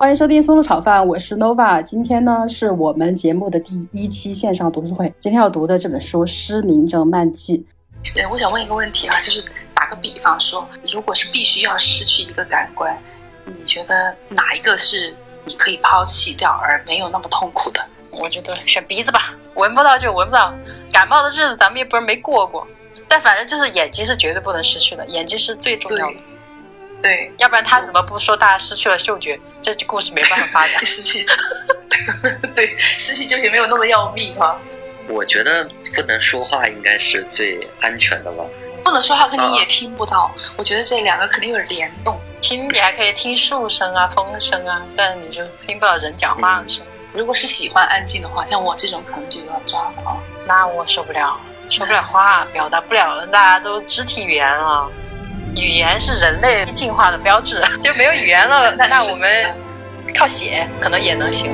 欢迎收听松露炒饭，我是 Nova。今天呢是我们节目的第一期线上读书会。今天要读的这本书《失明症漫记》。对，我想问一个问题啊，就是打个比方说，如果是必须要失去一个感官，你觉得哪一个是你可以抛弃掉而没有那么痛苦的？我觉得选鼻子吧，闻不到就闻不到。感冒的日子咱们也不是没过过，但反正就是眼睛是绝对不能失去的，眼睛是最重要的。对，要不然他怎么不说大家失去了嗅觉，这故事没办法发展。失去，对，失去嗅觉没有那么要命哈。我觉得不能说话应该是最安全的吧。不能说话肯定也听不到，我觉得这两个肯定有联动。听你还可以听树声啊、风声啊，但你就听不到人讲话的声。如果是喜欢安静的话，像我这种可能就要抓了啊。那我受不了，说不了话，表达不了，大家都肢体语言啊。语言是人类进化的标志，就没有语言了，那我们靠写可能也能行。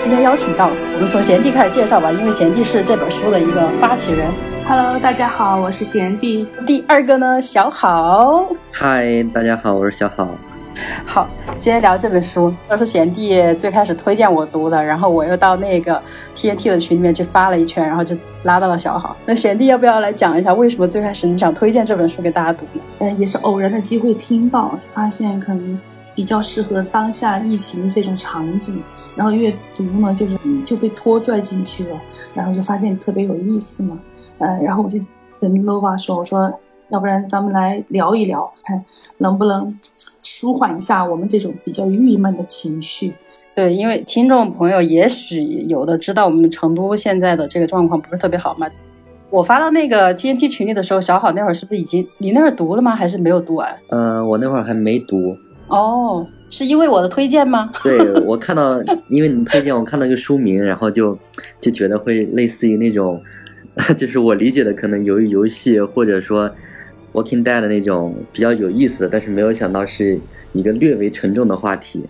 今天邀请到我们从贤弟开始介绍吧，因为贤弟是这本书的一个发起人。Hello，大家好，我是贤弟。第二个呢，小好。嗨，大家好，我是小好。好，今天聊这本书，这是贤弟最开始推荐我读的，然后我又到那个 TNT 的群里面去发了一圈，然后就拉到了小好。那贤弟要不要来讲一下，为什么最开始你想推荐这本书给大家读呢？呃，也是偶然的机会听到，发现可能比较适合当下疫情这种场景，然后越读呢，就是就被拖拽进去了，然后就发现特别有意思嘛。呃，然后我就跟 Nova 说，我说。要不然咱们来聊一聊，看能不能舒缓一下我们这种比较郁闷的情绪。对，因为听众朋友也许有的知道我们成都现在的这个状况不是特别好嘛。我发到那个 TNT 群里的时候，小好那会儿是不是已经你那会儿读了吗？还是没有读完？嗯，我那会儿还没读。哦，是因为我的推荐吗？对，我看到因为你推荐，我看到一个书名，然后就就觉得会类似于那种，就是我理解的可能由于游戏或者说。Walking Dead 的那种比较有意思，但是没有想到是一个略微沉重的话题。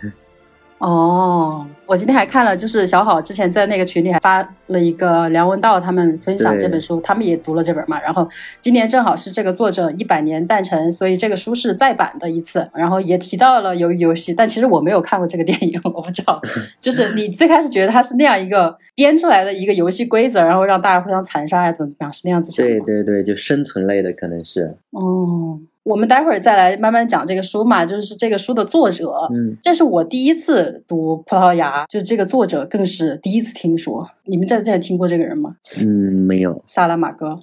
哦，我今天还看了，就是小好之前在那个群里还发了一个梁文道他们分享这本书，他们也读了这本嘛。然后今年正好是这个作者一百年诞辰，所以这个书是再版的一次。然后也提到了鱿鱼游戏，但其实我没有看过这个电影，我不知道。就是你最开始觉得它是那样一个编出来的一个游戏规则，然后让大家互相残杀呀，怎么怎么样，是那样子想？对对对，就生存类的可能是。哦。我们待会儿再来慢慢讲这个书嘛，就是这个书的作者，嗯，这是我第一次读葡萄牙，就这个作者更是第一次听说。你们在在听过这个人吗？嗯，没有。萨拉马戈，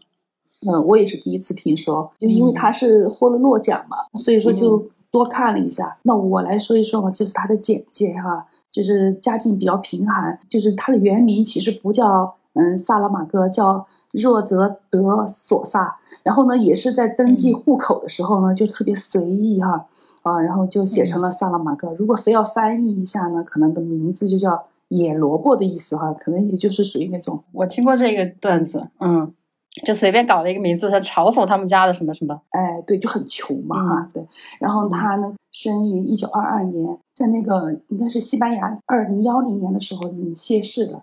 嗯，我也是第一次听说，就因为他是获了诺奖嘛，所以说就多看了一下。那我来说一说嘛，就是他的简介哈，就是家境比较贫寒，就是他的原名其实不叫嗯萨拉马戈，叫。若泽德索萨，然后呢，也是在登记户口的时候呢，就特别随意哈，啊，然后就写成了萨拉马戈。如果非要翻译一下呢，可能的名字就叫野萝卜的意思哈，可能也就是属于那种。我听过这个段子，嗯，就随便搞了一个名字，他嘲讽他们家的什么什么。哎，对，就很穷嘛哈，对。然后他呢，生于一九二二年，在那个应该是西班牙二零幺零年的时候嗯谢世的。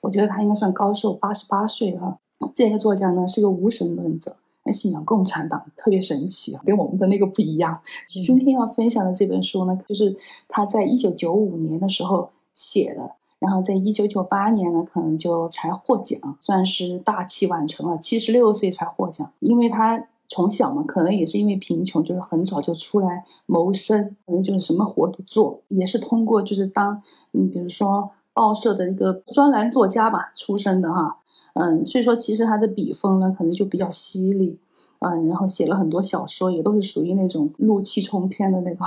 我觉得他应该算高寿，八十八岁哈。这个作家呢是个无神论者，信仰共产党，特别神奇，跟我们的那个不一样。今天要分享的这本书呢，就是他在一九九五年的时候写的，然后在一九九八年呢，可能就才获奖，算是大器晚成了，七十六岁才获奖。因为他从小嘛，可能也是因为贫穷，就是很早就出来谋生，可能就是什么活都做，也是通过就是当嗯，比如说报社的一个专栏作家吧出身的哈。嗯，所以说其实他的笔锋呢，可能就比较犀利，嗯，然后写了很多小说，也都是属于那种怒气冲天的那种，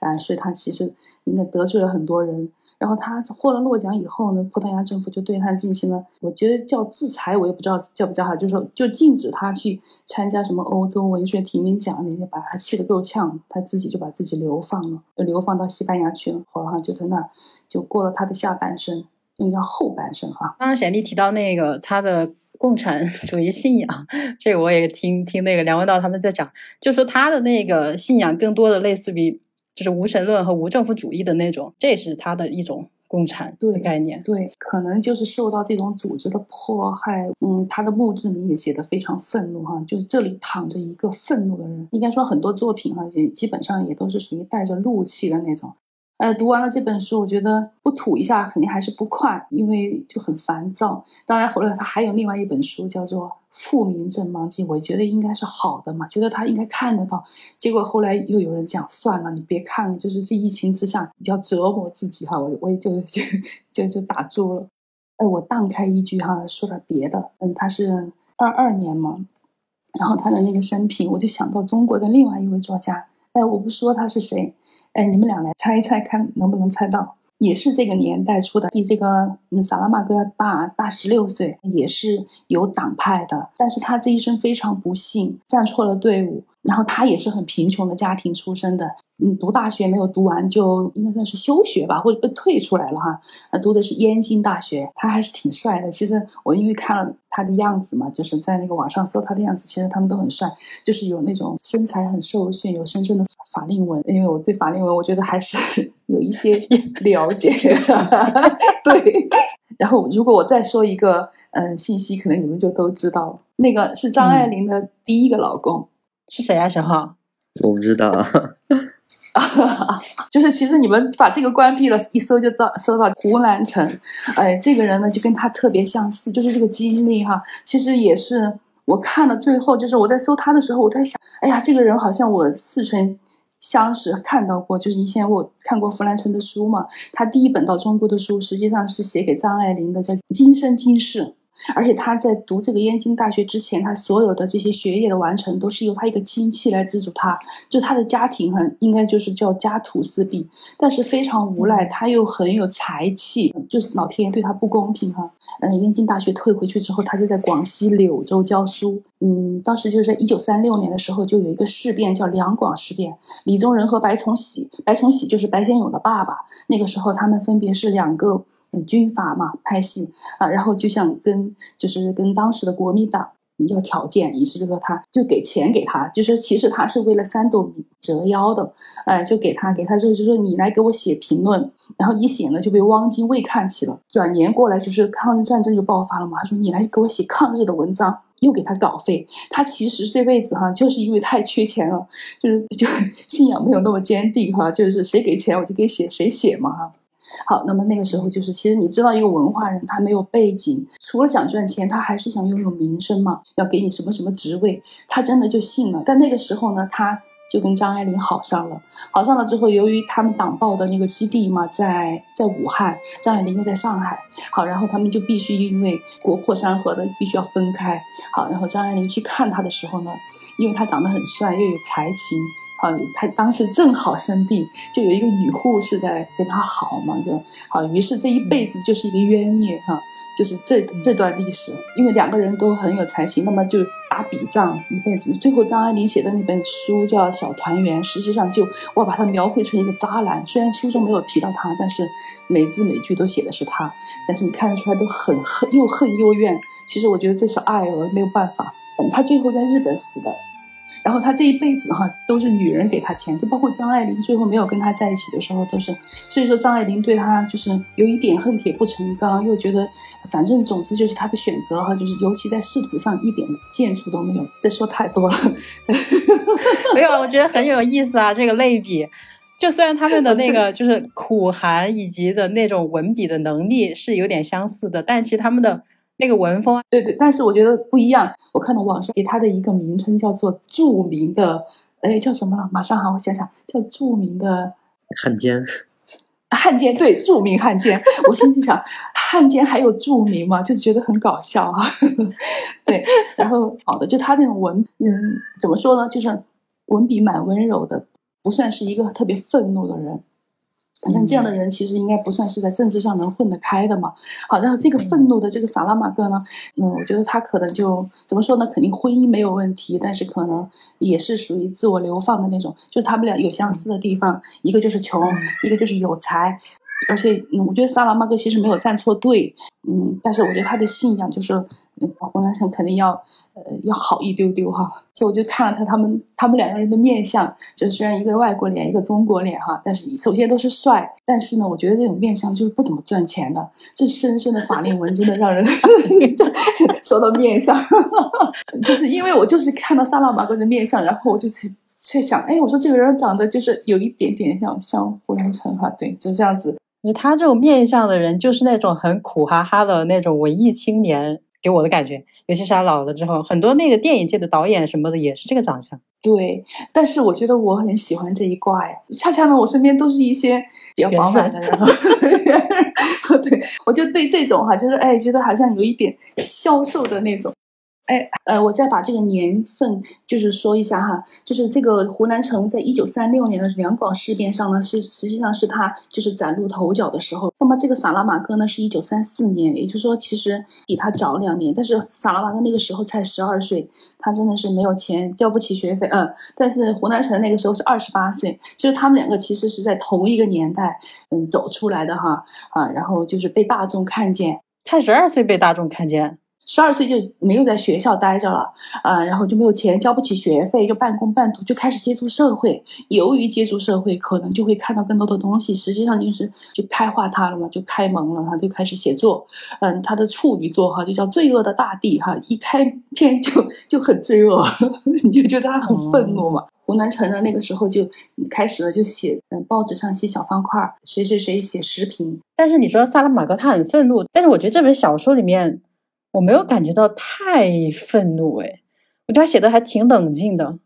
啊，所以他其实应该得罪了很多人。然后他获了诺奖以后呢，葡萄牙政府就对他进行了，我觉得叫制裁，我也不知道叫不叫哈，就是说就禁止他去参加什么欧洲文学提名奖那些，把他气得够呛，他自己就把自己流放了，流放到西班牙去了，好像就在那儿就过了他的下半生。应该后半生哈。刚刚贤弟提到那个他的共产 主义信仰，这个我也听听那个梁文道他们在讲，就说他的那个信仰更多的类似于就是无神论和无政府主义的那种，这是他的一种共产的概念。对，可能就是受到这种组织的迫害。嗯，他的墓志铭也写的非常愤怒哈，就是这里躺着一个愤怒的人。应该说很多作品哈，也基本上也都是属于带着怒气的那种。呃，读完了这本书，我觉得不吐一下肯定还是不快，因为就很烦躁。当然，后来他还有另外一本书叫做《复明正盲记》，我觉得应该是好的嘛，觉得他应该看得到。结果后来又有人讲，算了，你别看了，就是这疫情之下比较折磨自己哈，我我也就就就就打住了。哎，我荡开一句哈，说点别的。嗯，他是二二年嘛，然后他的那个生平，我就想到中国的另外一位作家。哎，我不说他是谁。哎，你们俩来猜一猜，看能不能猜到？也是这个年代出的，比这个嗯萨拉玛戈要大大十六岁，也是有党派的，但是他这一生非常不幸，站错了队伍。然后他也是很贫穷的家庭出身的，嗯，读大学没有读完，就应该算是休学吧，或者被退出来了哈。呃，读的是燕京大学，他还是挺帅的。其实我因为看了他的样子嘛，就是在那个网上搜他的样子，其实他们都很帅，就是有那种身材很瘦削，有深深的法令纹。因为我对法令纹，我觉得还是 有一些了解。对。然后如果我再说一个嗯信息，可能你们就都知道了，那个是张爱玲的第一个老公。是谁啊，小浩？我不知道，就是其实你们把这个关闭了，一搜就到搜到胡兰成。哎，这个人呢就跟他特别相似，就是这个经历哈。其实也是我看了最后，就是我在搜他的时候，我在想，哎呀，这个人好像我似曾相识，看到过。就是以前我看过胡兰成的书嘛，他第一本到中国的书实际上是写给张爱玲的，叫《今生今世》。而且他在读这个燕京大学之前，他所有的这些学业的完成都是由他一个亲戚来资助他。就他的家庭很应该就是叫家徒四壁，但是非常无赖，他又很有才气，就是老天爷对他不公平哈。嗯，燕京大学退回去之后，他就在广西柳州教书。嗯，当时就是在一九三六年的时候，就有一个事变叫两广事变，李宗仁和白崇禧，白崇禧就是白先勇的爸爸。那个时候他们分别是两个。军阀嘛，拍戏啊，然后就像跟就是跟当时的国民党要条件，于是就说他就给钱给他，就是其实他是为了三斗米折腰的，哎，就给他给他之后就说你来给我写评论，然后一写呢就被汪精卫看起了，转年过来就是抗日战争就爆发了嘛，他说你来给我写抗日的文章，又给他稿费，他其实这辈子哈就是因为太缺钱了，就是就信仰没有那么坚定哈，就是谁给钱我就给写谁写嘛哈。好，那么那个时候就是，其实你知道，一个文化人他没有背景，除了想赚钱，他还是想拥有名声嘛，要给你什么什么职位，他真的就信了。但那个时候呢，他就跟张爱玲好上了，好上了之后，由于他们党报的那个基地嘛，在在武汉，张爱玲又在上海，好，然后他们就必须因为国破山河的，必须要分开。好，然后张爱玲去看他的时候呢，因为他长得很帅，又有才情。啊，他当时正好生病，就有一个女护士在跟他好嘛，就好，于是这一辈子就是一个冤孽哈，就是这这段历史，因为两个人都很有才情，那么就打笔仗一辈子。最后张爱玲写的那本书叫《小团圆》，实际上就我把它描绘成一个渣男，虽然书中没有提到他，但是每字每句都写的是他，但是你看得出来都很恨，又恨又怨。其实我觉得这是爱，我没有办法。他最后在日本死的。然后他这一辈子哈都是女人给他钱，就包括张爱玲最后没有跟他在一起的时候都是，所以说张爱玲对他就是有一点恨铁不成钢，又觉得反正总之就是他的选择哈，就是尤其在仕途上一点建树都没有。这说太多了，没有，我觉得很有意思啊，这个类比，就虽然他们的那个 就是苦寒以及的那种文笔的能力是有点相似的，但其实他们的。那个文风，对对，但是我觉得不一样。我看到网上给他的一个名称叫做“著名的”，哎，叫什么？马上哈，我想想，叫“著名的汉奸”。汉奸，对，著名汉奸。我心里想，汉奸还有著名吗？就是觉得很搞笑啊。对，然后好的，就他那种文，嗯，怎么说呢？就是文笔蛮温柔的，不算是一个特别愤怒的人。反正这样的人其实应该不算是在政治上能混得开的嘛。好，然后这个愤怒的这个萨拉玛戈呢，嗯，我觉得他可能就怎么说呢？肯定婚姻没有问题，但是可能也是属于自我流放的那种。就他们俩有相似的地方，一个就是穷，一个就是有才。而且，嗯，我觉得萨拉玛戈其实没有站错队，嗯，但是我觉得他的信仰就是，嗯，湖南省肯定要，呃，要好一丢丢哈。就我就看了他他们他们两个人的面相，就虽然一个外国脸，一个中国脸哈，但是首先都是帅，但是呢，我觉得这种面相就是不怎么赚钱的。这深深的法令纹真的让人 说到面相，就是因为我就是看到萨拉玛戈的面相，然后我就在想，哎，我说这个人长得就是有一点点像像胡兰成哈，对，就这样子。因为他这种面相的人，就是那种很苦哈哈的那种文艺青年，给我的感觉。尤其是他老了之后，很多那个电影界的导演什么的也是这个长相。对，但是我觉得我很喜欢这一挂呀。恰恰呢，我身边都是一些比较饱满的人。对，我就对这种哈，就是哎，觉得好像有一点消瘦的那种。哎，呃，我再把这个年份就是说一下哈，就是这个湖南城在一九三六年的两广事变上呢，是实际上是他就是崭露头角的时候。那么这个萨拉马戈呢，是一九三四年，也就是说其实比他早两年。但是萨拉马戈那个时候才十二岁，他真的是没有钱交不起学费，嗯。但是湖南城那个时候是二十八岁，就是他们两个其实是在同一个年代，嗯，走出来的哈啊，然后就是被大众看见。他十二岁被大众看见。十二岁就没有在学校待着了，啊，然后就没有钱交不起学费，就半工半读，就开始接触社会。由于接触社会，可能就会看到更多的东西。实际上就是就开化他了嘛，就开蒙了，他就开始写作。嗯，他的处女作哈就叫《罪恶的大地》哈，一开篇就就很罪恶，你就觉得他很愤怒嘛。湖南城的那个时候就开始了，就写嗯报纸上写小方块，谁谁谁写时评。但是你说萨拉马戈他很愤怒，但是我觉得这本小说里面。我没有感觉到太愤怒，哎，我觉得他写的还挺冷静的。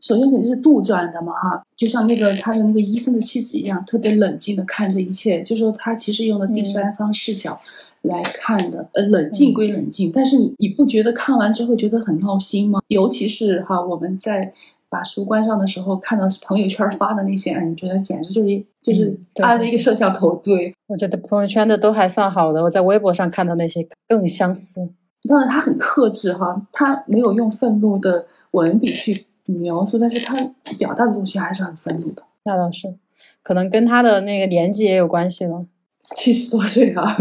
首先肯定是杜撰的嘛，哈，就像那个他的那个医生的妻子一样，特别冷静的看着一切。就说他其实用的第三方视角来看的，呃，冷静归冷静，但是你不觉得看完之后觉得很闹心吗？尤其是哈，我们在。把书关上的时候，看到朋友圈发的那些，你觉得简直就是就是安了一个摄像头。对我觉得朋友圈的都还算好的，我在微博上看到那些更相似。但是他很克制哈，他没有用愤怒的文笔去描述，但是他表达的东西还是很愤怒的。那倒是，可能跟他的那个年纪也有关系了。七十多岁啊，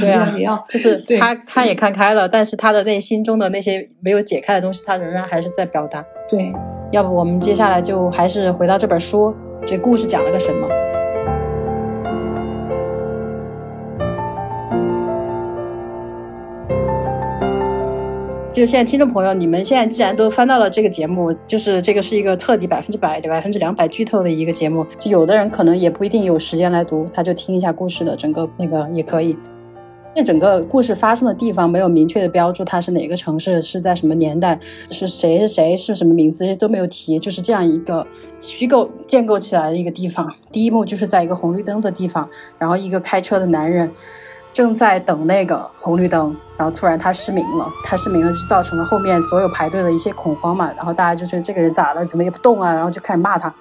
对啊，就是他他也看开了，但是他的内心中的那些没有解开的东西，他仍然还是在表达。对，要不我们接下来就还是回到这本书，这故事讲了个什么？就现在，听众朋友，你们现在既然都翻到了这个节目，就是这个是一个彻底百分之百、百分之两百剧透的一个节目。就有的人可能也不一定有时间来读，他就听一下故事的整个那个也可以。那整个故事发生的地方没有明确的标注，它是哪个城市，是在什么年代，是谁是谁，是什么名字，这些都没有提，就是这样一个虚构建构起来的一个地方。第一幕就是在一个红绿灯的地方，然后一个开车的男人。正在等那个红绿灯，然后突然他失明了，他失明了就造成了后面所有排队的一些恐慌嘛，然后大家就觉得这个人咋了，怎么也不动啊，然后就开始骂他，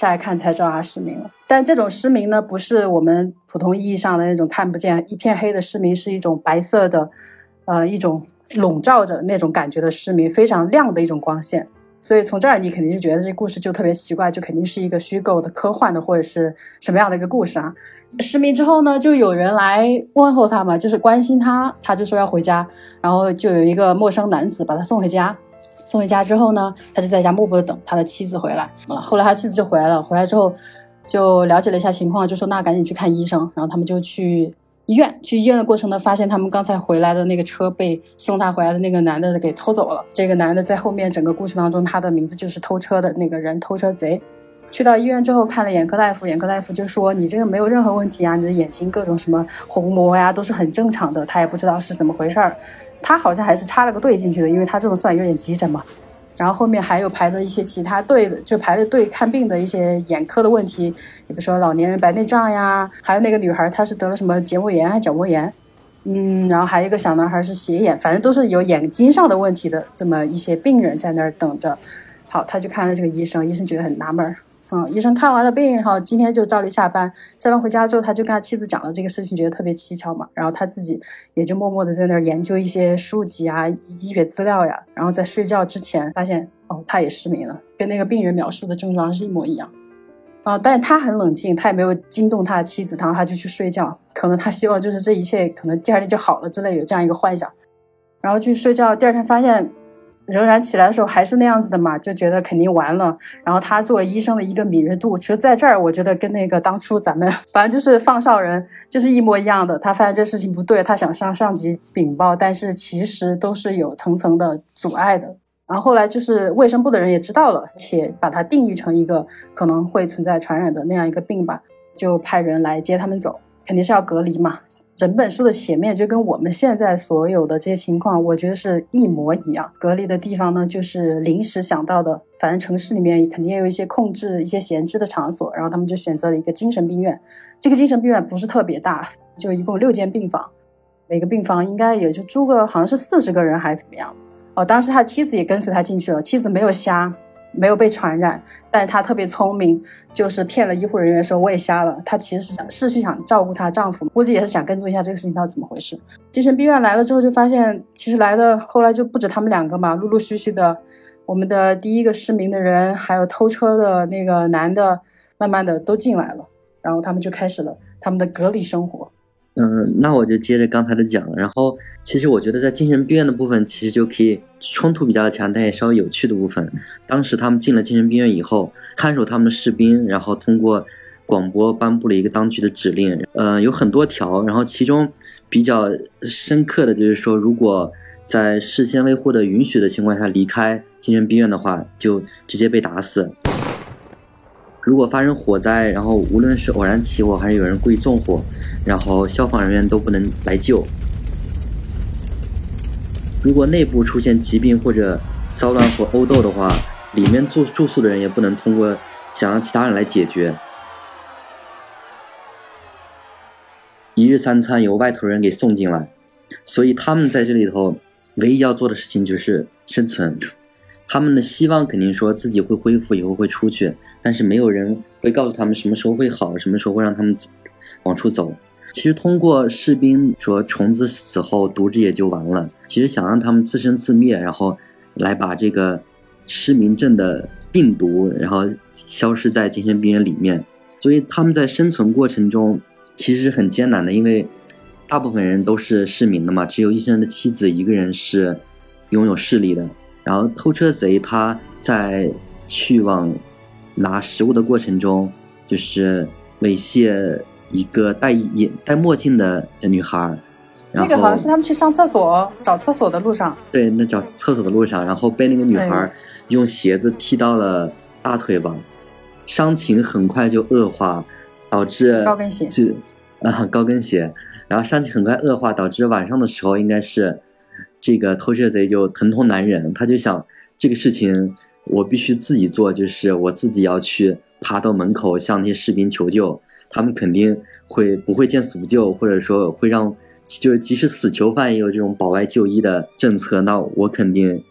下来看才知道他失明了。但这种失明呢，不是我们普通意义上的那种看不见一片黑的失明，是一种白色的，呃，一种笼罩着那种感觉的失明，非常亮的一种光线。所以从这儿你肯定就觉得这故事就特别奇怪，就肯定是一个虚构的、科幻的或者是什么样的一个故事啊？失明之后呢，就有人来问候他嘛，就是关心他，他就说要回家，然后就有一个陌生男子把他送回家。送回家之后呢，他就在家默默的等他的妻子回来。后来他妻子就回来了，回来之后就了解了一下情况，就说那赶紧去看医生。然后他们就去。医院去医院的过程呢，发现他们刚才回来的那个车被送他回来的那个男的给偷走了。这个男的在后面整个故事当中，他的名字就是偷车的那个人，偷车贼。去到医院之后看了眼科大夫，眼科大夫就说你这个没有任何问题啊，你的眼睛各种什么虹膜呀都是很正常的。他也不知道是怎么回事儿，他好像还是插了个队进去的，因为他这么算有点急诊嘛。然后后面还有排的一些其他队的，就排着队看病的一些眼科的问题，比如说老年人白内障呀，还有那个女孩她是得了什么结膜炎还角膜炎，嗯，然后还有一个小男孩是斜眼，反正都是有眼睛上的问题的这么一些病人在那儿等着。好，他就看了这个医生，医生觉得很纳闷儿。嗯，医生看完了病，哈，今天就照例下班。下班回家之后，他就跟他妻子讲了这个事情，觉得特别蹊跷嘛。然后他自己也就默默的在那儿研究一些书籍啊、医学资料呀。然后在睡觉之前，发现哦，他也失明了，跟那个病人描述的症状是一模一样。啊，但他很冷静，他也没有惊动他的妻子，然后他就去睡觉。可能他希望就是这一切可能第二天就好了之类，有这样一个幻想，然后去睡觉。第二天发现仍然起来的时候还是那样子的嘛，就觉得肯定完了。然后他作为医生的一个敏锐度，其实在这儿我觉得跟那个当初咱们反正就是放哨人就是一模一样的。他发现这事情不对，他想向上级禀报，但是其实都是有层层的阻碍的。然后后来就是卫生部的人也知道了，且把它定义成一个可能会存在传染的那样一个病吧，就派人来接他们走，肯定是要隔离嘛。整本书的前面就跟我们现在所有的这些情况，我觉得是一模一样。隔离的地方呢，就是临时想到的，反正城市里面肯定也有一些控制、一些闲置的场所，然后他们就选择了一个精神病院。这个精神病院不是特别大，就一共六间病房，每个病房应该也就住个好像是四十个人还是怎么样。哦，当时他妻子也跟随他进去了，妻子没有瞎，没有被传染，但是她特别聪明，就是骗了医护人员说我也瞎了。她其实是想是去想照顾她丈夫，估计也是想跟踪一下这个事情到底怎么回事。精神病院来了之后，就发现其实来的后来就不止他们两个嘛，陆陆续续的，我们的第一个失明的人，还有偷车的那个男的，慢慢的都进来了，然后他们就开始了他们的隔离生活。嗯，那我就接着刚才的讲。然后，其实我觉得在精神病院的部分，其实就可以冲突比较强，但也稍微有趣的部分。当时他们进了精神病院以后，看守他们的士兵，然后通过广播颁布了一个当局的指令。呃，有很多条，然后其中比较深刻的就是说，如果在事先未获得允许的情况下离开精神病院的话，就直接被打死。如果发生火灾，然后无论是偶然起火还是有人故意纵火，然后消防人员都不能来救。如果内部出现疾病或者骚乱或殴斗的话，里面住住宿的人也不能通过想让其他人来解决。一日三餐由外头人给送进来，所以他们在这里头唯一要做的事情就是生存。他们的希望肯定说自己会恢复，以后会出去。但是没有人会告诉他们什么时候会好，什么时候会让他们往出走。其实通过士兵说虫子死后毒质也就完了，其实想让他们自生自灭，然后来把这个失明症的病毒，然后消失在精神病院里面。所以他们在生存过程中其实很艰难的，因为大部分人都是失明的嘛，只有医生的妻子一个人是拥有视力的。然后偷车贼他在去往。拿食物的过程中，就是猥亵一个戴眼戴墨镜的女孩。那个好像是他们去上厕所找厕所的路上。对，那找厕所的路上，然后被那个女孩用鞋子踢到了大腿吧，伤情很快就恶化，导致高跟鞋就啊高跟鞋，然后伤情很快恶化，导致晚上的时候应该是这个偷窃贼就疼痛难忍，他就想这个事情。我必须自己做，就是我自己要去爬到门口向那些士兵求救，他们肯定会不会见死不救，或者说会让，就是即使死囚犯也有这种保外就医的政策，那我肯定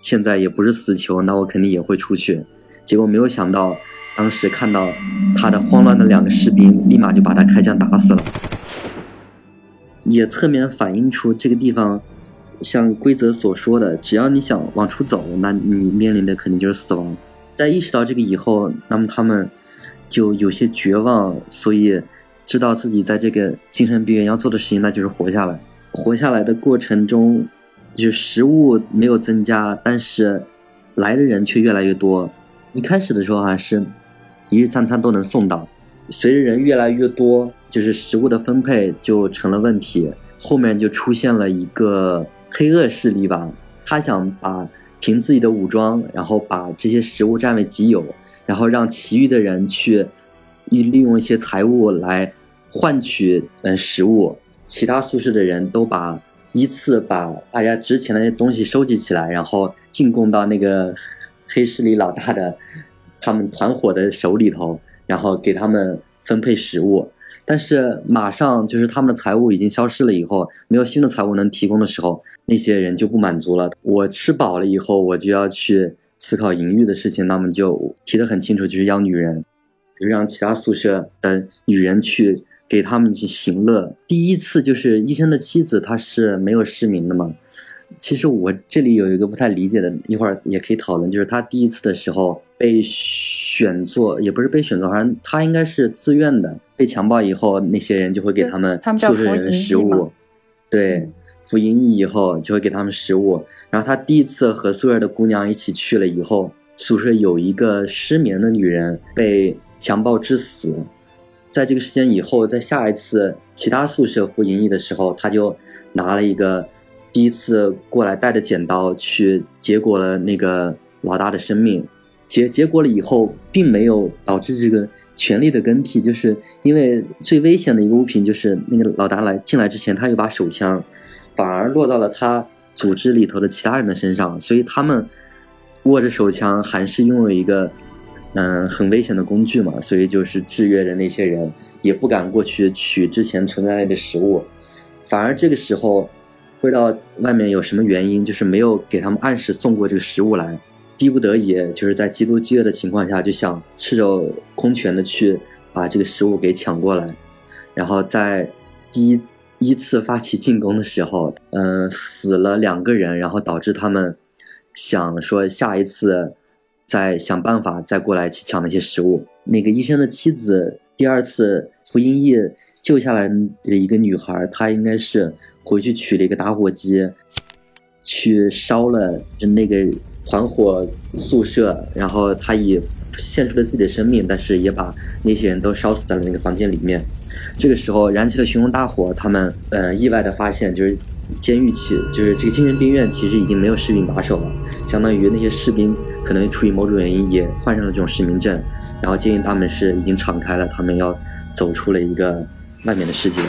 现在也不是死囚，那我肯定也会出去。结果没有想到，当时看到他的慌乱的两个士兵，立马就把他开枪打死了，也侧面反映出这个地方。像规则所说的，只要你想往出走，那你面临的肯定就是死亡。在意识到这个以后，那么他们就有些绝望，所以知道自己在这个精神病院要做的事情，那就是活下来。活下来的过程中，就是食物没有增加，但是来的人却越来越多。一开始的时候还是一日三餐都能送到，随着人越来越多，就是食物的分配就成了问题。后面就出现了一个。黑恶势力吧，他想把凭自己的武装，然后把这些食物占为己有，然后让其余的人去利用一些财物来换取嗯食物。其他宿舍的人都把依次把大家值钱的那些东西收集起来，然后进贡到那个黑势力老大的他们团伙的手里头，然后给他们分配食物。但是马上就是他们的财务已经消失了以后，没有新的财务能提供的时候，那些人就不满足了。我吃饱了以后，我就要去思考淫欲的事情。那么就提得很清楚，就是要女人，就让其他宿舍的女人去给他们去行乐。第一次就是医生的妻子，她是没有失明的嘛，其实我这里有一个不太理解的，一会儿也可以讨论，就是他第一次的时候被选做，也不是被选做，好像他应该是自愿的。被强暴以后，那些人就会给他们宿舍人食物，对，服营役以后就会给他们食物。然后他第一次和宿舍的姑娘一起去了以后，宿舍有一个失眠的女人被强暴致死。在这个时间以后，在下一次其他宿舍服营役的时候，他就拿了一个第一次过来带着剪刀去结果了那个老大的生命。结结果了以后，并没有导致这个。权力的更替，就是因为最危险的一个物品，就是那个老大来进来之前，他有把手枪，反而落到了他组织里头的其他人的身上，所以他们握着手枪，还是拥有一个嗯很危险的工具嘛，所以就是制约着那些人，也不敢过去取之前存在的食物，反而这个时候不知道外面有什么原因，就是没有给他们按时送过这个食物来。逼不得已，就是在极度饥饿的情况下，就想赤手空拳的去把这个食物给抢过来。然后在第一一次发起进攻的时候，嗯，死了两个人，然后导致他们想说下一次再想办法再过来去抢那些食物。那个医生的妻子第二次服营役救下来的一个女孩，她应该是回去取了一个打火机，去烧了就那个。团伙宿舍，然后他以献出了自己的生命，但是也把那些人都烧死在了那个房间里面。这个时候燃起了熊熊大火，他们呃意外的发现，就是监狱其就是这个精神病院其实已经没有士兵把守了，相当于那些士兵可能出于某种原因也患上了这种失明症，然后监狱大门是已经敞开了，他们要走出了一个外面的世界。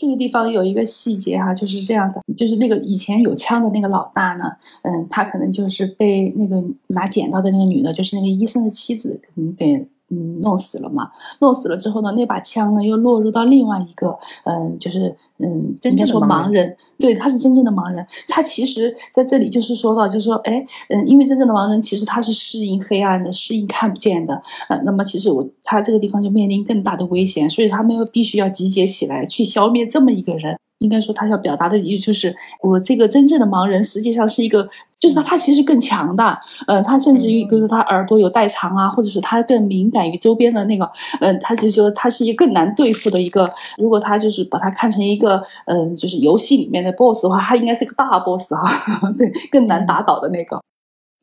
这个地方有一个细节哈，就是这样的，就是那个以前有枪的那个老大呢，嗯，他可能就是被那个拿剪刀的那个女的，就是那个医生的妻子，可能给。嗯，弄死了嘛？弄死了之后呢，那把枪呢又落入到另外一个，嗯，就是嗯，应该说盲人，对，他是真正的盲人。他其实在这里就是说到，就是说，哎，嗯，因为真正的盲人其实他是适应黑暗的，适应看不见的，呃，那么其实我他这个地方就面临更大的危险，所以他们必须要集结起来去消灭这么一个人。应该说，他要表达的意思就是，我这个真正的盲人实际上是一个，就是他，他其实更强大，呃，他甚至于，就是他耳朵有代偿啊，或者是他更敏感于周边的那个，嗯，他就说他是一个更难对付的一个。如果他就是把他看成一个，嗯，就是游戏里面的 boss 的话，他应该是个大 boss 哈，对，更难打倒的那个。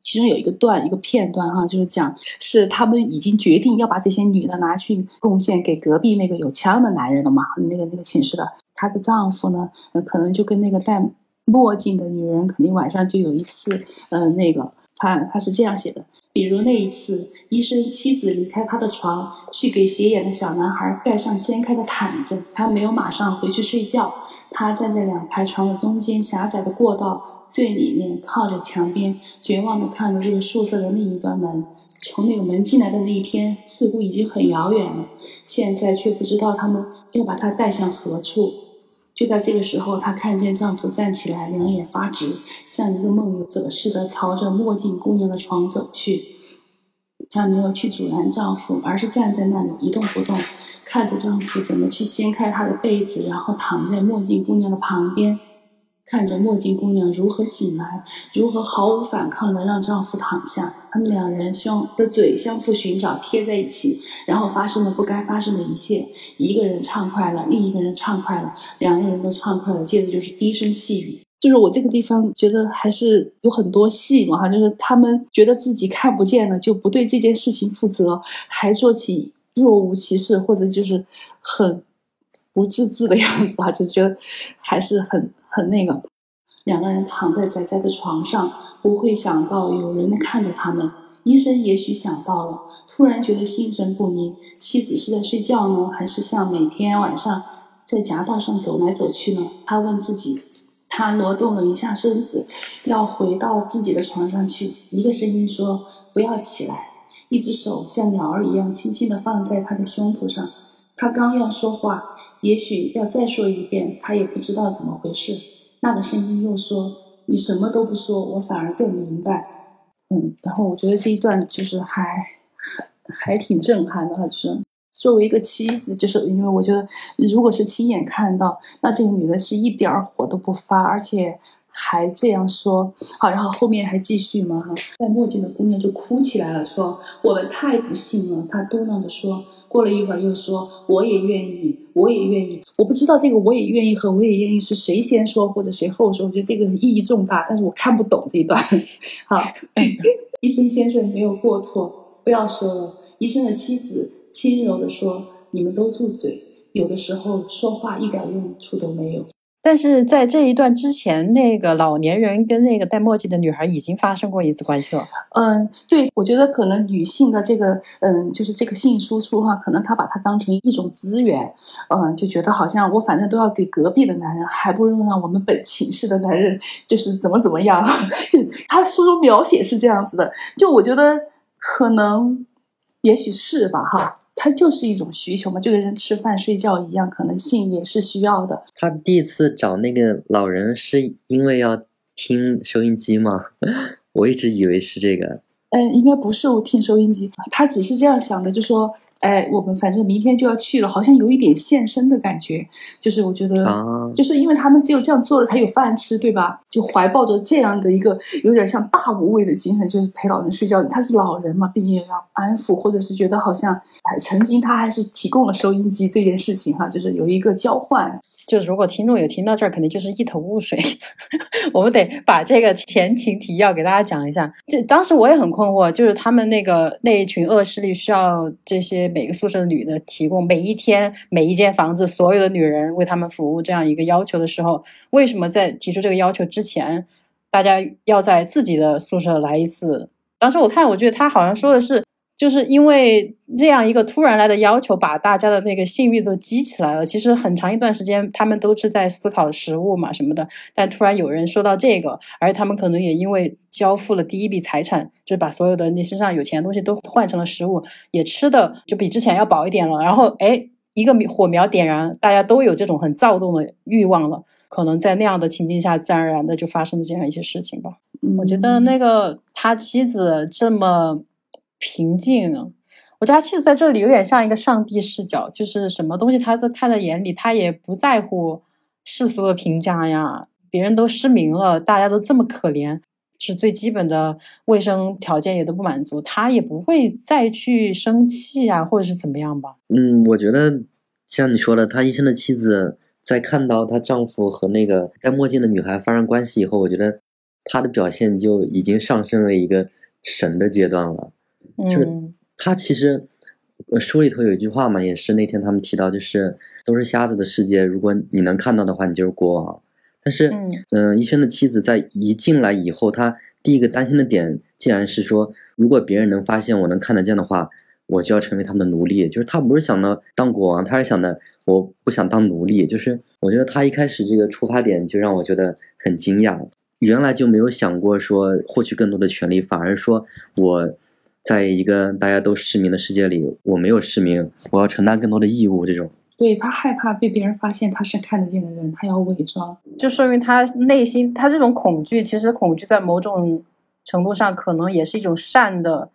其中有一个段，一个片段哈，就是讲是他们已经决定要把这些女的拿去贡献给隔壁那个有枪的男人了嘛，那个那个寝室的，她的丈夫呢，可能就跟那个戴墨镜的女人，肯定晚上就有一次，呃，那个他他是这样写的，比如那一次，医生妻子离开他的床，去给斜眼的小男孩盖上掀开的毯子，他没有马上回去睡觉，他站在两排床的中间狭窄的过道。最里面靠着墙边，绝望地看着这个宿舍的另一端门。从那个门进来的那一天，似乎已经很遥远了。现在却不知道他们要把她带向何处。就在这个时候，她看见丈夫站起来，两眼发直，像一个梦游者似的朝着墨镜姑娘的床走去。她没有去阻拦丈夫，而是站在那里一动不动，看着丈夫怎么去掀开她的被子，然后躺在墨镜姑娘的旁边。看着墨镜姑娘如何醒来，如何毫无反抗的让丈夫躺下，他们两人相的嘴相互寻找，贴在一起，然后发生了不该发生的一切。一个人畅快了，另一个人畅快了，两个人都畅快了。接着就是低声细语，就是我这个地方觉得还是有很多戏嘛哈，就是他们觉得自己看不见了，就不对这件事情负责，还做起若无其事或者就是很。不自知的样子啊，就是觉得还是很很那个。两个人躺在仔仔的床上，不会想到有人看着他们。医生也许想到了，突然觉得心神不宁。妻子是在睡觉呢，还是像每天晚上在夹道上走来走去呢？他问自己。他挪动了一下身子，要回到自己的床上去。一个声音说：“不要起来。”一只手像鸟儿一样轻轻地放在他的胸脯上。他刚要说话，也许要再说一遍，他也不知道怎么回事。那个声音又说：“你什么都不说，我反而更明白。”嗯，然后我觉得这一段就是还还还挺震撼的，就是作为一个妻子，就是因为我觉得，如果是亲眼看到，那这个女的是一点儿火都不发，而且还这样说。好，然后后面还继续嘛哈，戴墨镜的姑娘就哭起来了，说我们太不幸了。她嘟囔着说，过了一会儿又说我也愿意，我也愿意。我不知道这个我也愿意和我也愿意是谁先说或者谁后说，我觉得这个意义重大，但是我看不懂这一段。好，医生先生没有过错，不要说了。医生的妻子。轻柔地说：“你们都住嘴，有的时候说话一点用处都没有。”但是在这一段之前，那个老年人跟那个戴墨镜的女孩已经发生过一次关系了。嗯，对，我觉得可能女性的这个，嗯，就是这个性输出哈，可能她把它当成一种资源，嗯，就觉得好像我反正都要给隔壁的男人，还不如让我们本寝室的男人就是怎么怎么样。就他书中描写是这样子的，就我觉得可能。也许是吧，哈，它就是一种需求嘛，就跟人吃饭睡觉一样，可能性也是需要的。他第一次找那个老人是因为要听收音机吗？我一直以为是这个。嗯，应该不是我听收音机，他只是这样想的，就说。哎，我们反正明天就要去了，好像有一点献身的感觉。就是我觉得，就是因为他们只有这样做了才有饭吃，对吧？就怀抱着这样的一个有点像大无畏的精神，就是陪老人睡觉。他是老人嘛，毕竟要安抚，或者是觉得好像哎，曾经他还是提供了收音机这件事情哈，就是有一个交换。就是如果听众有听到这儿，肯定就是一头雾水。我们得把这个前情提要给大家讲一下。这当时我也很困惑，就是他们那个那一群恶势力需要这些。每个宿舍的女的提供每一天每一间房子所有的女人为他们服务这样一个要求的时候，为什么在提出这个要求之前，大家要在自己的宿舍来一次？当时我看，我觉得他好像说的是。就是因为这样一个突然来的要求，把大家的那个性欲都激起来了。其实很长一段时间，他们都是在思考食物嘛什么的。但突然有人说到这个，而且他们可能也因为交付了第一笔财产，就是把所有的你身上有钱的东西都换成了食物，也吃的就比之前要饱一点了。然后哎，一个火苗点燃，大家都有这种很躁动的欲望了。可能在那样的情境下，自然而然的就发生了这样一些事情吧。我觉得那个他妻子这么。平静，我觉得他妻子在这里有点像一个上帝视角，就是什么东西他都看在眼里，他也不在乎世俗的评价呀。别人都失明了，大家都这么可怜，是最基本的卫生条件也都不满足，他也不会再去生气啊，或者是怎么样吧。嗯，我觉得像你说的，他医生的妻子在看到她丈夫和那个戴墨镜的女孩发生关系以后，我觉得她的表现就已经上升了一个神的阶段了。就是他其实书里头有一句话嘛，也是那天他们提到，就是都是瞎子的世界，如果你能看到的话，你就是国王。但是，嗯，医生的妻子在一进来以后，他第一个担心的点，竟然是说，如果别人能发现我能看得见的话，我就要成为他们的奴隶。就是他不是想到当国王，他是想的我不想当奴隶。就是我觉得他一开始这个出发点就让我觉得很惊讶，原来就没有想过说获取更多的权利，反而说我。在一个大家都失明的世界里，我没有失明，我要承担更多的义务。这种对他害怕被别人发现他是看得见的人，他要伪装，就说明他内心他这种恐惧，其实恐惧在某种程度上可能也是一种善的，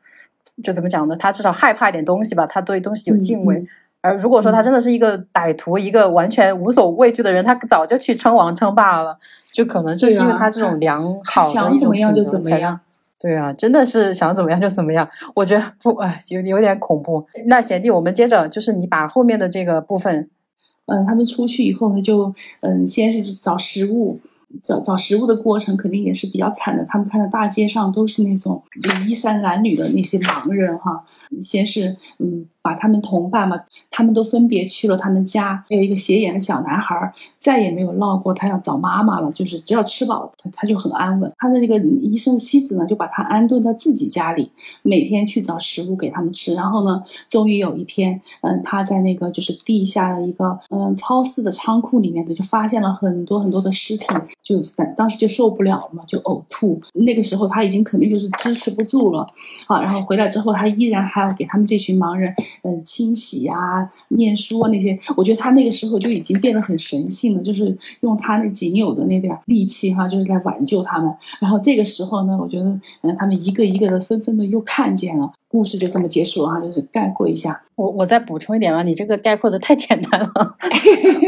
就怎么讲呢？他至少害怕一点东西吧，他对东西有敬畏。而如果说他真的是一个歹徒，一个完全无所畏惧的人，他早就去称王称霸了。就可能就是因为他这种良好的一种品德才让。对啊，真的是想怎么样就怎么样，我觉得不，哎，有有点恐怖。那贤弟，我们接着就是你把后面的这个部分，嗯，他们出去以后呢，就嗯，先是找食物。找找食物的过程肯定也是比较惨的。他们看到大街上都是那种就衣衫褴褛的那些盲人哈。先是嗯，把他们同伴嘛，他们都分别去了他们家。还有一个斜眼的小男孩，再也没有闹过他要找妈妈了。就是只要吃饱，他他就很安稳。他的那个医生的妻子呢，就把他安顿在自己家里，每天去找食物给他们吃。然后呢，终于有一天，嗯，他在那个就是地下的一个嗯超市的仓库里面的，就发现了很多很多的尸体。就当当时就受不了嘛，就呕吐。那个时候他已经肯定就是支持不住了，啊，然后回来之后他依然还要给他们这群盲人，嗯，清洗啊、念书啊那些。我觉得他那个时候就已经变得很神性了，就是用他那仅有的那点力气哈，就是在挽救他们。然后这个时候呢，我觉得，嗯，他们一个一个的纷纷的又看见了。故事就这么结束了，就是概括一下。我我再补充一点吧，你这个概括的太简单了。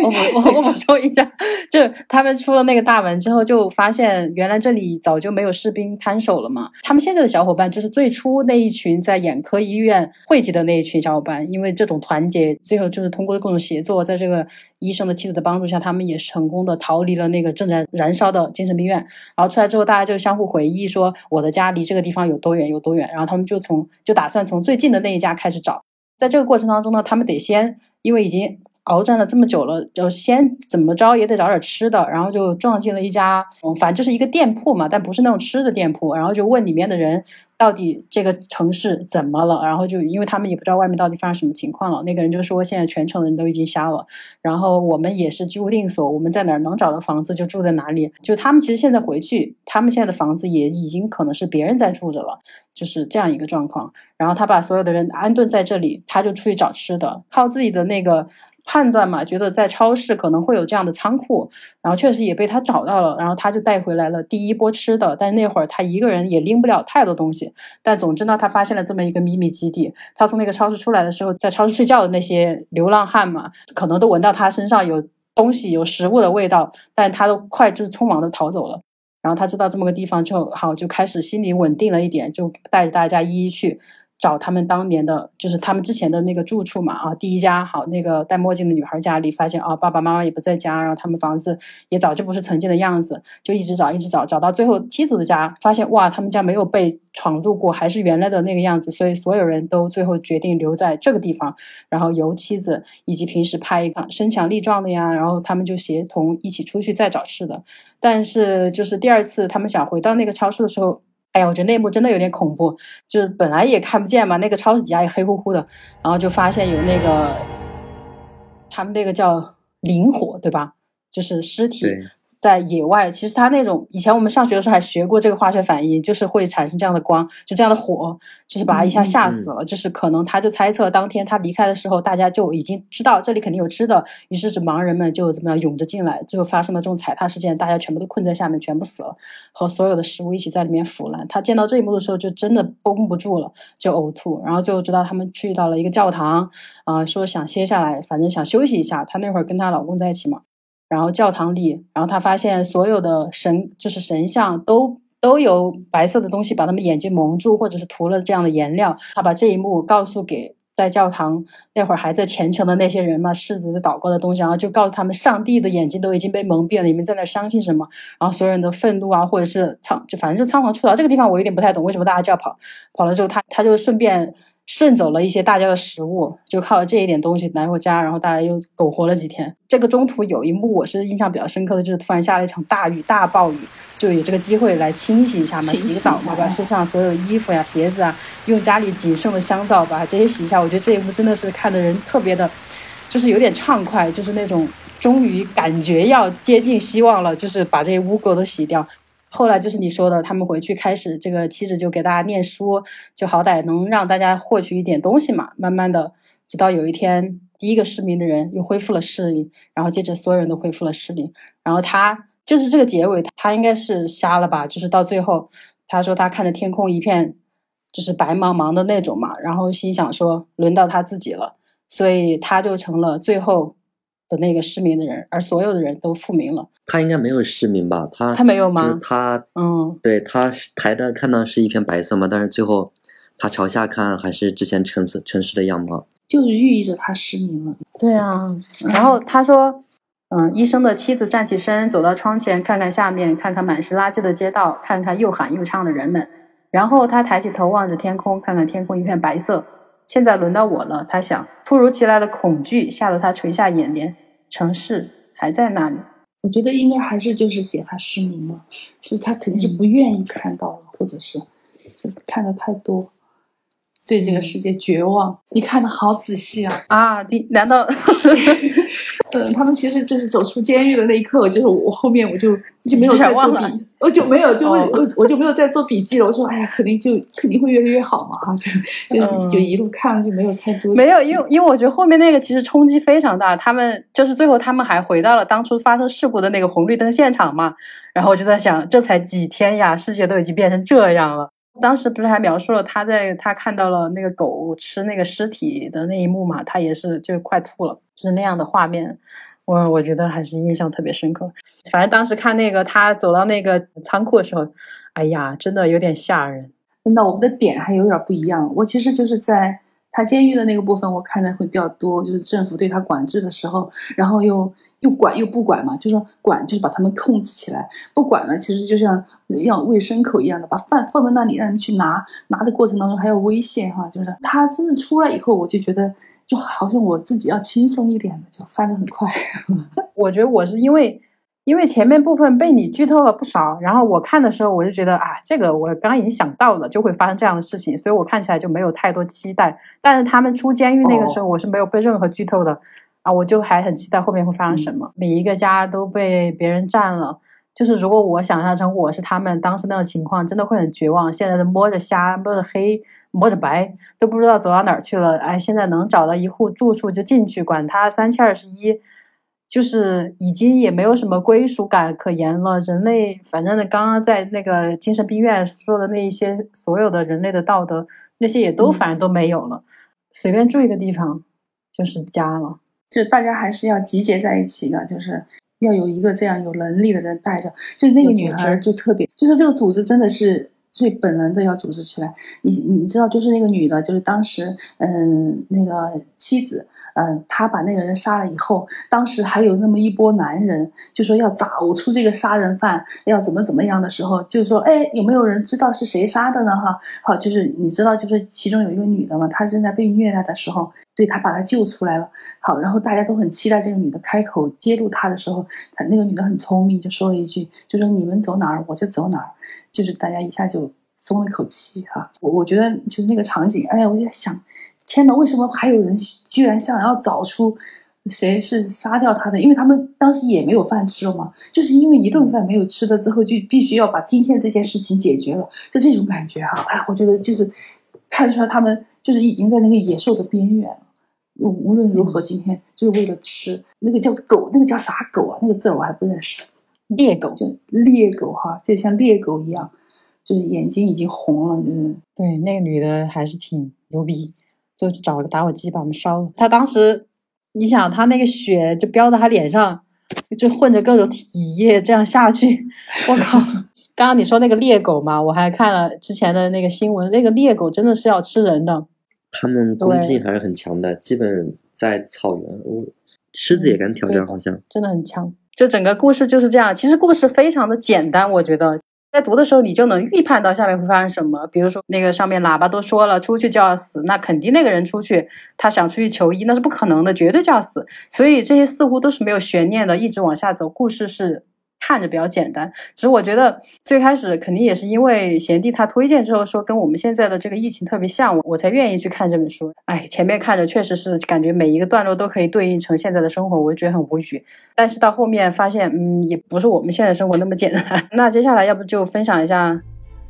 我我我补充一下，就他们出了那个大门之后，就发现原来这里早就没有士兵看守了嘛。他们现在的小伙伴就是最初那一群在眼科医院汇集的那一群小伙伴，因为这种团结，最后就是通过各种协作，在这个医生的妻子的帮助下，他们也成功的逃离了那个正在燃烧的精神病院。然后出来之后，大家就相互回忆说，我的家离这个地方有多远有多远。然后他们就从就打算从最近的那一家开始找。在这个过程当中呢，他们得先，因为已经鏖战了这么久了，就先怎么着也得找点吃的，然后就撞进了一家，嗯，反正就是一个店铺嘛，但不是那种吃的店铺，然后就问里面的人。到底这个城市怎么了？然后就因为他们也不知道外面到底发生什么情况了。那个人就说现在全城的人都已经瞎了，然后我们也是居无定所，我们在哪儿能找到房子就住在哪里。就他们其实现在回去，他们现在的房子也已经可能是别人在住着了，就是这样一个状况。然后他把所有的人安顿在这里，他就出去找吃的，靠自己的那个。判断嘛，觉得在超市可能会有这样的仓库，然后确实也被他找到了，然后他就带回来了第一波吃的。但那会儿他一个人也拎不了太多东西，但总之呢，他发现了这么一个秘密基地。他从那个超市出来的时候，在超市睡觉的那些流浪汉嘛，可能都闻到他身上有东西、有食物的味道，但他都快就是匆忙的逃走了。然后他知道这么个地方之后，好就开始心里稳定了一点，就带着大家一一去。找他们当年的，就是他们之前的那个住处嘛啊，第一家好那个戴墨镜的女孩家里，发现啊爸爸妈妈也不在家，然后他们房子也早就不是曾经的样子，就一直找一直找，找到最后妻子的家，发现哇他们家没有被闯入过，还是原来的那个样子，所以所有人都最后决定留在这个地方，然后由妻子以及平时拍一个身强力壮的呀，然后他们就协同一起出去再找吃的，但是就是第二次他们想回到那个超市的时候。哎呀，我觉得那幕真的有点恐怖，就是本来也看不见嘛，那个超市底下也黑乎乎的，然后就发现有那个，他们那个叫灵火，对吧？就是尸体。在野外，其实它那种以前我们上学的时候还学过这个化学反应，就是会产生这样的光，就这样的火，就是把他一下吓死了。就是可能他就猜测，当天他离开的时候，大家就已经知道这里肯定有吃的，于是这盲人们就怎么样涌着进来，最后发生了这种踩踏事件，大家全部都困在下面，全部死了，和所有的食物一起在里面腐烂。他见到这一幕的时候，就真的绷不住了，就呕吐。然后最后知道他们去到了一个教堂，啊，说想歇下来，反正想休息一下。她那会儿跟她老公在一起嘛。然后教堂里，然后他发现所有的神就是神像都都有白色的东西把他们眼睛蒙住，或者是涂了这样的颜料。他把这一幕告诉给在教堂那会儿还在虔诚的那些人嘛，狮子的祷告的东西，然后就告诉他们，上帝的眼睛都已经被蒙蔽了，你们在那相信什么？然后所有人的愤怒啊，或者是仓就反正就仓皇出逃。这个地方我有点不太懂，为什么大家就要跑？跑了之后，他他就顺便。顺走了一些大家的食物，就靠这一点东西来回家，然后大家又苟活了几天。这个中途有一幕我是印象比较深刻的，就是突然下了一场大雨，大暴雨，就有这个机会来清洗一下嘛，洗个澡嘛，把身上所有衣服呀、鞋子啊，用家里仅剩的香皂把这些洗一下。我觉得这一幕真的是看的人特别的，就是有点畅快，就是那种终于感觉要接近希望了，就是把这些污垢都洗掉。后来就是你说的，他们回去开始，这个妻子就给大家念书，就好歹能让大家获取一点东西嘛。慢慢的，直到有一天，第一个失明的人又恢复了视力，然后接着所有人都恢复了视力。然后他就是这个结尾，他应该是瞎了吧？就是到最后，他说他看着天空一片就是白茫茫的那种嘛，然后心想说轮到他自己了，所以他就成了最后。的那个失明的人，而所有的人都复明了。他应该没有失明吧？他他没有吗？他嗯，对他抬的看到是一片白色嘛，但是最后他朝下看还是之前城市城市的样貌，就是寓意着他失明了。对啊，然后他说，嗯，医生的妻子站起身，走到窗前，看看下面，看看满是垃圾的街道，看看又喊又唱的人们，然后他抬起头望着天空，看看天空一片白色。现在轮到我了，他想。突如其来的恐惧吓得他垂下眼帘。城市还在那里。我觉得应该还是就是写他失明了，就是他肯定是不愿意看到了，或者是就是看的太多。对这个世界绝望，你看的好仔细啊！啊，第难道？嗯，他们其实就是走出监狱的那一刻，就是我后面我就就没有再做笔，我就没有就我我就没有再做笔记了。我说，哎呀，肯定就肯定会越来越好嘛，哈，就就就一路看了就没有太多。没有，因为因为我觉得后面那个其实冲击非常大，他们就是最后他们还回到了当初发生事故的那个红绿灯现场嘛。然后我就在想，这才几天呀，世界都已经变成这样了。当时不是还描述了他在他看到了那个狗吃那个尸体的那一幕嘛？他也是就快吐了，就是那样的画面。我我觉得还是印象特别深刻。反正当时看那个他走到那个仓库的时候，哎呀，真的有点吓人。那我们的点还有点不一样。我其实就是在他监狱的那个部分，我看的会比较多，就是政府对他管制的时候，然后又又管又不管嘛，就说管就是把他们控制起来，不管呢，其实就像像喂牲口一样的，把饭放在那里让人去拿，拿的过程当中还有危险哈，就是他真的出来以后，我就觉得。就好像我自己要轻松一点的，就翻得很快。我觉得我是因为，因为前面部分被你剧透了不少，然后我看的时候我就觉得啊，这个我刚刚已经想到了，就会发生这样的事情，所以我看起来就没有太多期待。但是他们出监狱那个时候，我是没有被任何剧透的啊，我就还很期待后面会发生什么。每一个家都被别人占了。就是如果我想象成我是他们当时那种情况，真的会很绝望。现在摸着瞎，摸着黑，摸着白，都不知道走到哪儿去了。哎，现在能找到一户住处就进去，管他三七二十一，就是已经也没有什么归属感可言了。人类，反正刚刚在那个精神病院说的那一些，所有的人类的道德，那些也都反正都没有了。随便住一个地方就是家了。就大家还是要集结在一起的，就是。要有一个这样有能力的人带着，就那个女孩就特别，就是这个组织真的是最本能的要组织起来。你你知道，就是那个女的，就是当时嗯那个妻子。嗯，他把那个人杀了以后，当时还有那么一波男人，就说要找出这个杀人犯，要怎么怎么样的时候，就说，哎，有没有人知道是谁杀的呢？哈，好，就是你知道，就是其中有一个女的嘛，她正在被虐待的时候，对他把她救出来了。好，然后大家都很期待这个女的开口揭露他的时候，他那个女的很聪明，就说了一句，就说你们走哪儿我就走哪儿，就是大家一下就松了一口气哈。我我觉得就是那个场景，哎呀，我在想。天哪！为什么还有人居然想要找出谁是杀掉他的？因为他们当时也没有饭吃了嘛，就是因为一顿饭没有吃的之后，就必须要把今天这件事情解决了，就这种感觉哈。哎，我觉得就是看出来他们就是已经在那个野兽的边缘了。无无论如何，今天就是为了吃那个叫狗，那个叫啥狗啊？那个字我还不认识。猎狗，就猎狗哈，就像猎狗一样，就是眼睛已经红了，就是对那个女的还是挺牛逼。就找了个打火机把我们烧了。他当时，你想他那个血就飙到他脸上，就混着各种体液这样下去。我靠！刚刚你说那个猎狗嘛，我还看了之前的那个新闻，那个猎狗真的是要吃人的。他们攻击性还是很强的，基本在草原，我狮子也敢挑战，好像真的很强。这整个故事就是这样，其实故事非常的简单，我觉得。在读的时候，你就能预判到下面会发生什么。比如说，那个上面喇叭都说了，出去就要死，那肯定那个人出去，他想出去求医，那是不可能的，绝对就要死。所以这些似乎都是没有悬念的，一直往下走，故事是。看着比较简单，只是我觉得最开始肯定也是因为贤弟他推荐之后说跟我们现在的这个疫情特别像，我我才愿意去看这本书。哎，前面看着确实是感觉每一个段落都可以对应成现在的生活，我就觉得很无语。但是到后面发现，嗯，也不是我们现在生活那么简单。那接下来要不就分享一下，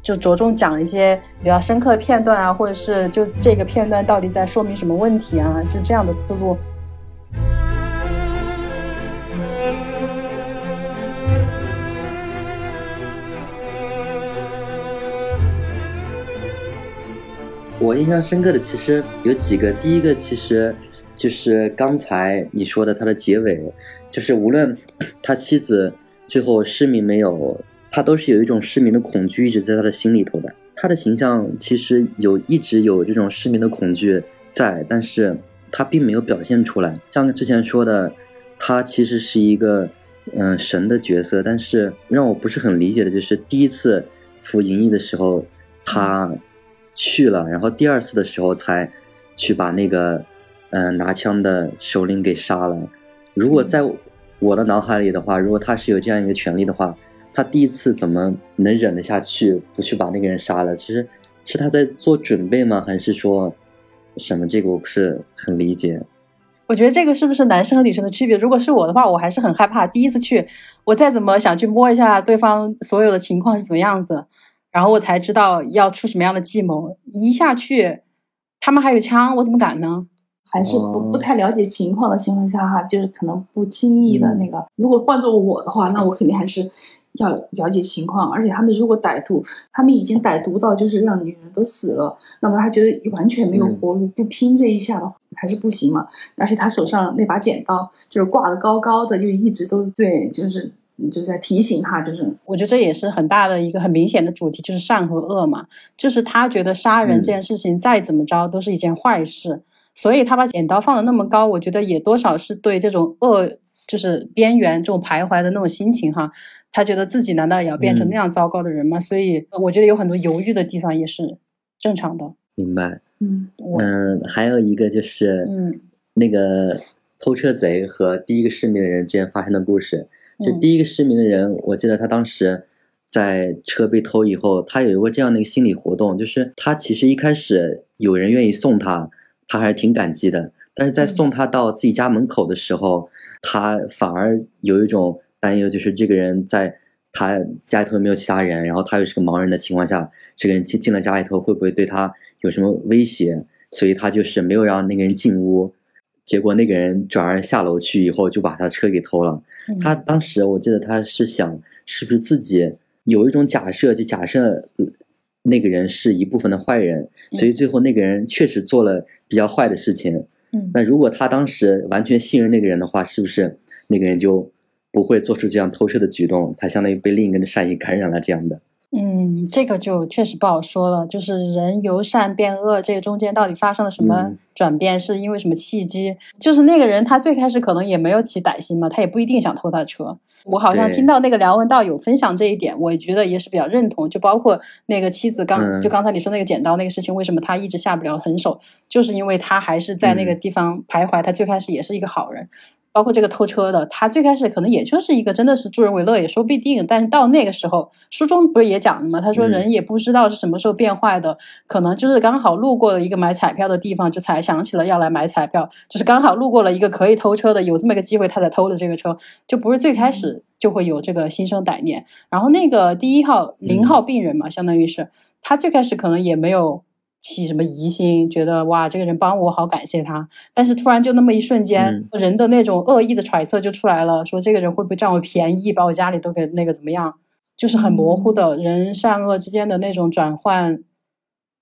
就着重讲一些比较深刻的片段啊，或者是就这个片段到底在说明什么问题啊，就这样的思路。我印象深刻的其实有几个，第一个其实就是刚才你说的他的结尾，就是无论他妻子最后失明没有，他都是有一种失明的恐惧一直在他的心里头的。他的形象其实有一直有这种失明的恐惧在，但是他并没有表现出来。像之前说的，他其实是一个嗯神的角色，但是让我不是很理解的就是第一次服银翼的时候，他。去了，然后第二次的时候才去把那个嗯拿枪的首领给杀了。如果在我的脑海里的话，如果他是有这样一个权利的话，他第一次怎么能忍得下去不去把那个人杀了？其实是他在做准备吗？还是说什么？这个我不是很理解。我觉得这个是不是男生和女生的区别？如果是我的话，我还是很害怕。第一次去，我再怎么想去摸一下对方所有的情况是怎么样子。然后我才知道要出什么样的计谋，一下去，他们还有枪，我怎么敢呢？还是不不太了解情况的情况下哈，就是可能不轻易的那个。如果换做我的话，那我肯定还是要了解情况，而且他们如果歹毒，他们已经歹毒到就是让女人都死了，那么他觉得完全没有活路，不拼这一下的话还是不行嘛。而且他手上那把剪刀就是挂的高高的，就一直都对，就是就在提醒他，就是我觉得这也是很大的一个很明显的主题，就是善和恶嘛。就是他觉得杀人这件事情再怎么着都是一件坏事，所以他把剪刀放的那么高，我觉得也多少是对这种恶就是边缘这种徘徊的那种心情哈。他觉得自己难道也要变成那样糟糕的人吗？所以我觉得有很多犹豫的地方也是正常的。明白。嗯嗯，还有一个就是嗯，那个偷车贼和第一个失明的人之间发生的故事。就第一个失明的人，我记得他当时在车被偷以后，他有一个这样的一个心理活动，就是他其实一开始有人愿意送他，他还是挺感激的。但是在送他到自己家门口的时候，他反而有一种。担忧就是这个人在他家里头没有其他人，然后他又是个盲人的情况下，这个人进进了家里头会不会对他有什么威胁？所以他就是没有让那个人进屋，结果那个人转而下楼去以后就把他车给偷了。他当时我记得他是想是不是自己有一种假设，就假设那个人是一部分的坏人，所以最后那个人确实做了比较坏的事情。嗯那如果他当时完全信任那个人的话，是不是那个人就？不会做出这样偷窃的举动，他相当于被另一个人的善意感染了，这样的。嗯，这个就确实不好说了。就是人由善变恶，这个中间到底发生了什么转变？是因为什么契机？就是那个人他最开始可能也没有起歹心嘛，他也不一定想偷他车。我好像听到那个梁文道有分享这一点，我觉得也是比较认同。就包括那个妻子刚就刚才你说那个剪刀那个事情，为什么他一直下不了狠手？就是因为他还是在那个地方徘徊。他最开始也是一个好人。包括这个偷车的，他最开始可能也就是一个真的是助人为乐，也说不一定。但是到那个时候，书中不是也讲了吗？他说人也不知道是什么时候变坏的，可能就是刚好路过了一个买彩票的地方，就才想起了要来买彩票，就是刚好路过了一个可以偷车的，有这么一个机会，他才偷了这个车，就不是最开始就会有这个心生歹念。然后那个第一号零号病人嘛，相当于是他最开始可能也没有。起什么疑心，觉得哇，这个人帮我，好感谢他。但是突然就那么一瞬间，人的那种恶意的揣测就出来了，说这个人会不会占我便宜，把我家里都给那个怎么样？就是很模糊的人善恶之间的那种转换。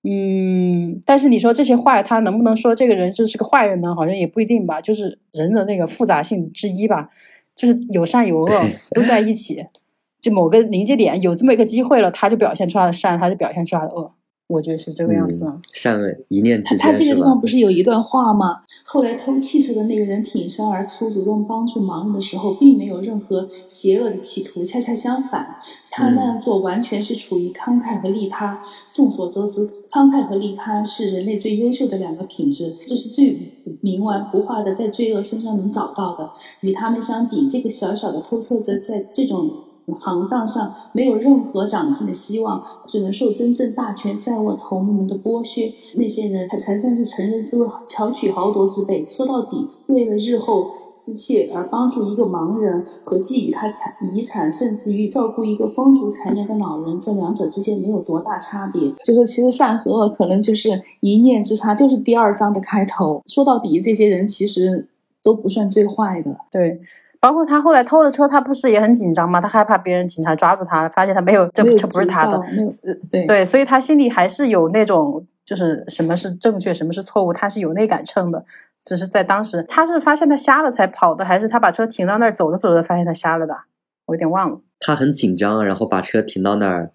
嗯，但是你说这些坏，他能不能说这个人就是个坏人呢？好像也不一定吧。就是人的那个复杂性之一吧，就是有善有恶都在一起。就某个临界点有这么一个机会了，他就表现出他的善，他就表现出他的恶。我觉得是这个样子。善恶一念之间他他这个地方不是有一段话吗？后来偷汽车的那个人挺身而出，主动帮助盲人的时候，并没有任何邪恶的企图，恰恰相反，他那样做完全是出于慷慨和利他。众所周知，慷慨和利他是人类最优秀的两个品质，这是最冥顽不化的，在罪恶身上能找到的。与他们相比，这个小小的偷车者在这种。行当上没有任何长进的希望，只能受真正大权在握头目们的剥削。那些人才才算是成人之巧取豪夺之辈。说到底，为了日后私窃而帮助一个盲人，和寄予他产遗产，甚至于照顾一个风烛残年的老人，这两者之间没有多大差别。就说其实善和恶可能就是一念之差，就是第二章的开头。说到底，这些人其实都不算最坏的。对。包括他后来偷了车，他不是也很紧张吗？他害怕别人警察抓住他，发现他没有这车不是他的，对对，所以他心里还是有那种就是什么是正确，什么是错误，他是有那杆秤的。只是在当时，他是发现他瞎了才跑的，还是他把车停到那儿走着走着发现他瞎了的？我有点忘了。他很紧张，然后把车停到那儿，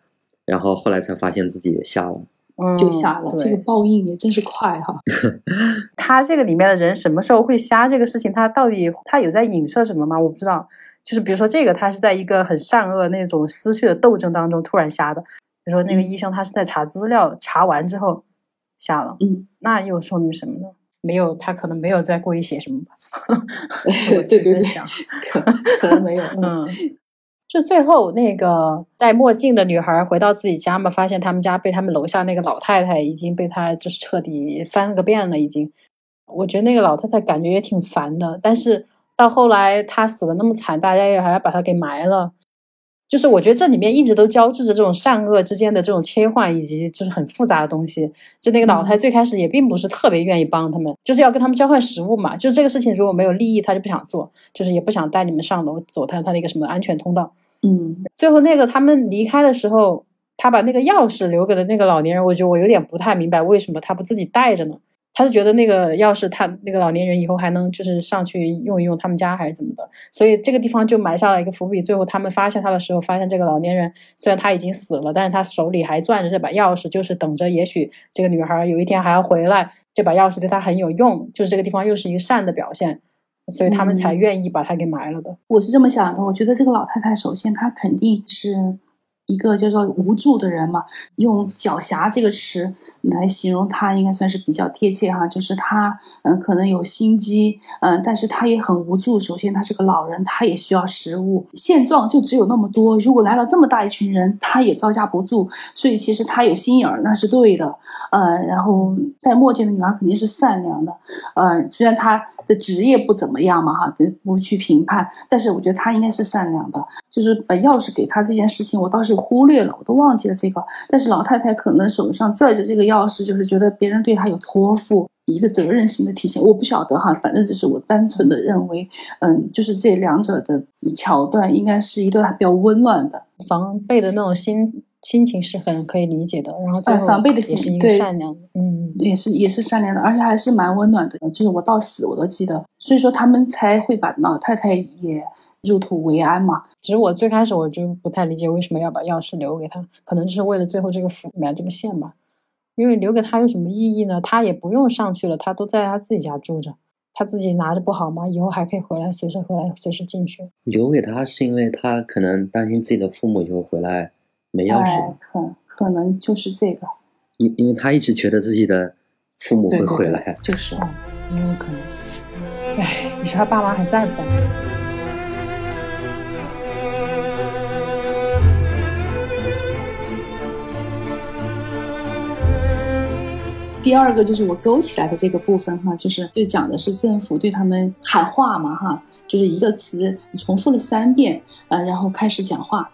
然后后来才发现自己瞎了。就瞎了，这个报应也真是快哈。他这个里面的人什么时候会瞎？这个事情他到底他有在影射什么吗？我不知道。就是比如说这个，他是在一个很善恶那种思绪的斗争当中突然瞎的。比如说那个医生，他是在查资料，查完之后瞎了。嗯，那又说明什么呢？没有，他可能没有在故意写什么吧。对对对，可可能没有。嗯。就最后那个戴墨镜的女孩回到自己家嘛，发现他们家被他们楼下那个老太太已经被她就是彻底翻了个遍了。已经，我觉得那个老太太感觉也挺烦的。但是到后来她死的那么惨，大家也还要把她给埋了。就是我觉得这里面一直都交织着这种善恶之间的这种切换，以及就是很复杂的东西。就那个老太最开始也并不是特别愿意帮他们，就是要跟他们交换食物嘛。就这个事情如果没有利益，他就不想做，就是也不想带你们上楼走他他那个什么安全通道。嗯，最后那个他们离开的时候，他把那个钥匙留给了那个老年人，我觉得我有点不太明白为什么他不自己带着呢？他是觉得那个钥匙，他那个老年人以后还能就是上去用一用他们家还是怎么的，所以这个地方就埋下了一个伏笔。最后他们发现他的时候，发现这个老年人虽然他已经死了，但是他手里还攥着这把钥匙，就是等着也许这个女孩有一天还要回来，这把钥匙对他很有用，就是这个地方又是一个善的表现，所以他们才愿意把他给埋了的。我是这么想的，我觉得这个老太太首先她肯定是一个叫做无助的人嘛，用狡黠这个词。来形容他应该算是比较贴切哈，就是他嗯可能有心机嗯，但是他也很无助。首先他是个老人，他也需要食物，现状就只有那么多。如果来了这么大一群人，他也招架不住。所以其实他有心眼儿，那是对的。呃，然后戴墨镜的女孩肯定是善良的。呃，虽然她的职业不怎么样嘛哈，不去评判，但是我觉得她应该是善良的。就是把钥匙给他这件事情，我倒是忽略了，我都忘记了这个。但是老太太可能手上拽着这个钥匙，就是觉得别人对她有托付，一个责任心的体现。我不晓得哈，反正这是我单纯的认为，嗯，就是这两者的桥段应该是一段比较温暖的防备的那种心亲情是很可以理解的。然后最后防备的心是一个善良的，嗯，也是也是善良的，而且还是蛮温暖的。就是我到死我都记得，所以说他们才会把老太太也。入土为安嘛？其实我最开始我就不太理解为什么要把钥匙留给他，可能就是为了最后这个福埋这个线吧。因为留给他有什么意义呢？他也不用上去了，他都在他自己家住着，他自己拿着不好吗？以后还可以回来，随时回来，随时进去。留给他是因为他可能担心自己的父母以后回来没钥匙，可可能就是这个。因因为他一直觉得自己的父母会回来，就是，也有可能。哎，你说他爸妈还在不在？第二个就是我勾起来的这个部分哈，就是就讲的是政府对他们喊话嘛哈，就是一个词重复了三遍，呃，然后开始讲话。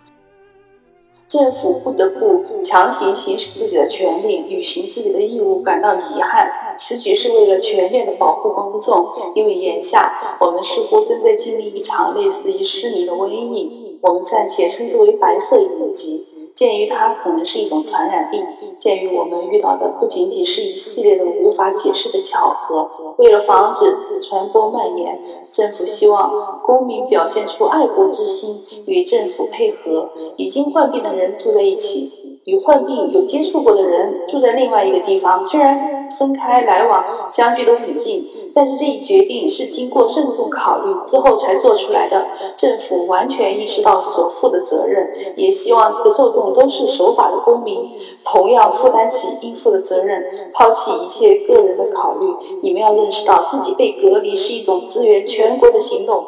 政府不得不强行行使自己的权利，履行自己的义务，感到遗憾。此举是为了全面的保护公众，因为眼下我们似乎正在经历一场类似于失明的瘟疫，我们暂且称之为“白色隐疾”。鉴于它可能是一种传染病，鉴于我们遇到的不仅仅是一系列的无法解释的巧合，为了防止传播蔓延，政府希望公民表现出爱国之心，与政府配合。已经患病的人住在一起，与患病有接触过的人住在另外一个地方，虽然分开来往，相距都很近。但是这一决定是经过慎重考虑之后才做出来的。政府完全意识到所负的责任，也希望这个受众都是守法的公民，同样负担起应负的责任，抛弃一切个人的考虑。你们要认识到自己被隔离是一种支援全国的行动。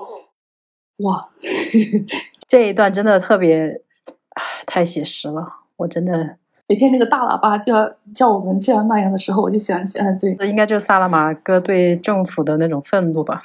哇，这一段真的特别，太写实了，我真的。每天那个大喇叭就要叫我们这样那样的时候，我就想起，嗯，对，这应该就是萨拉玛戈对政府的那种愤怒吧？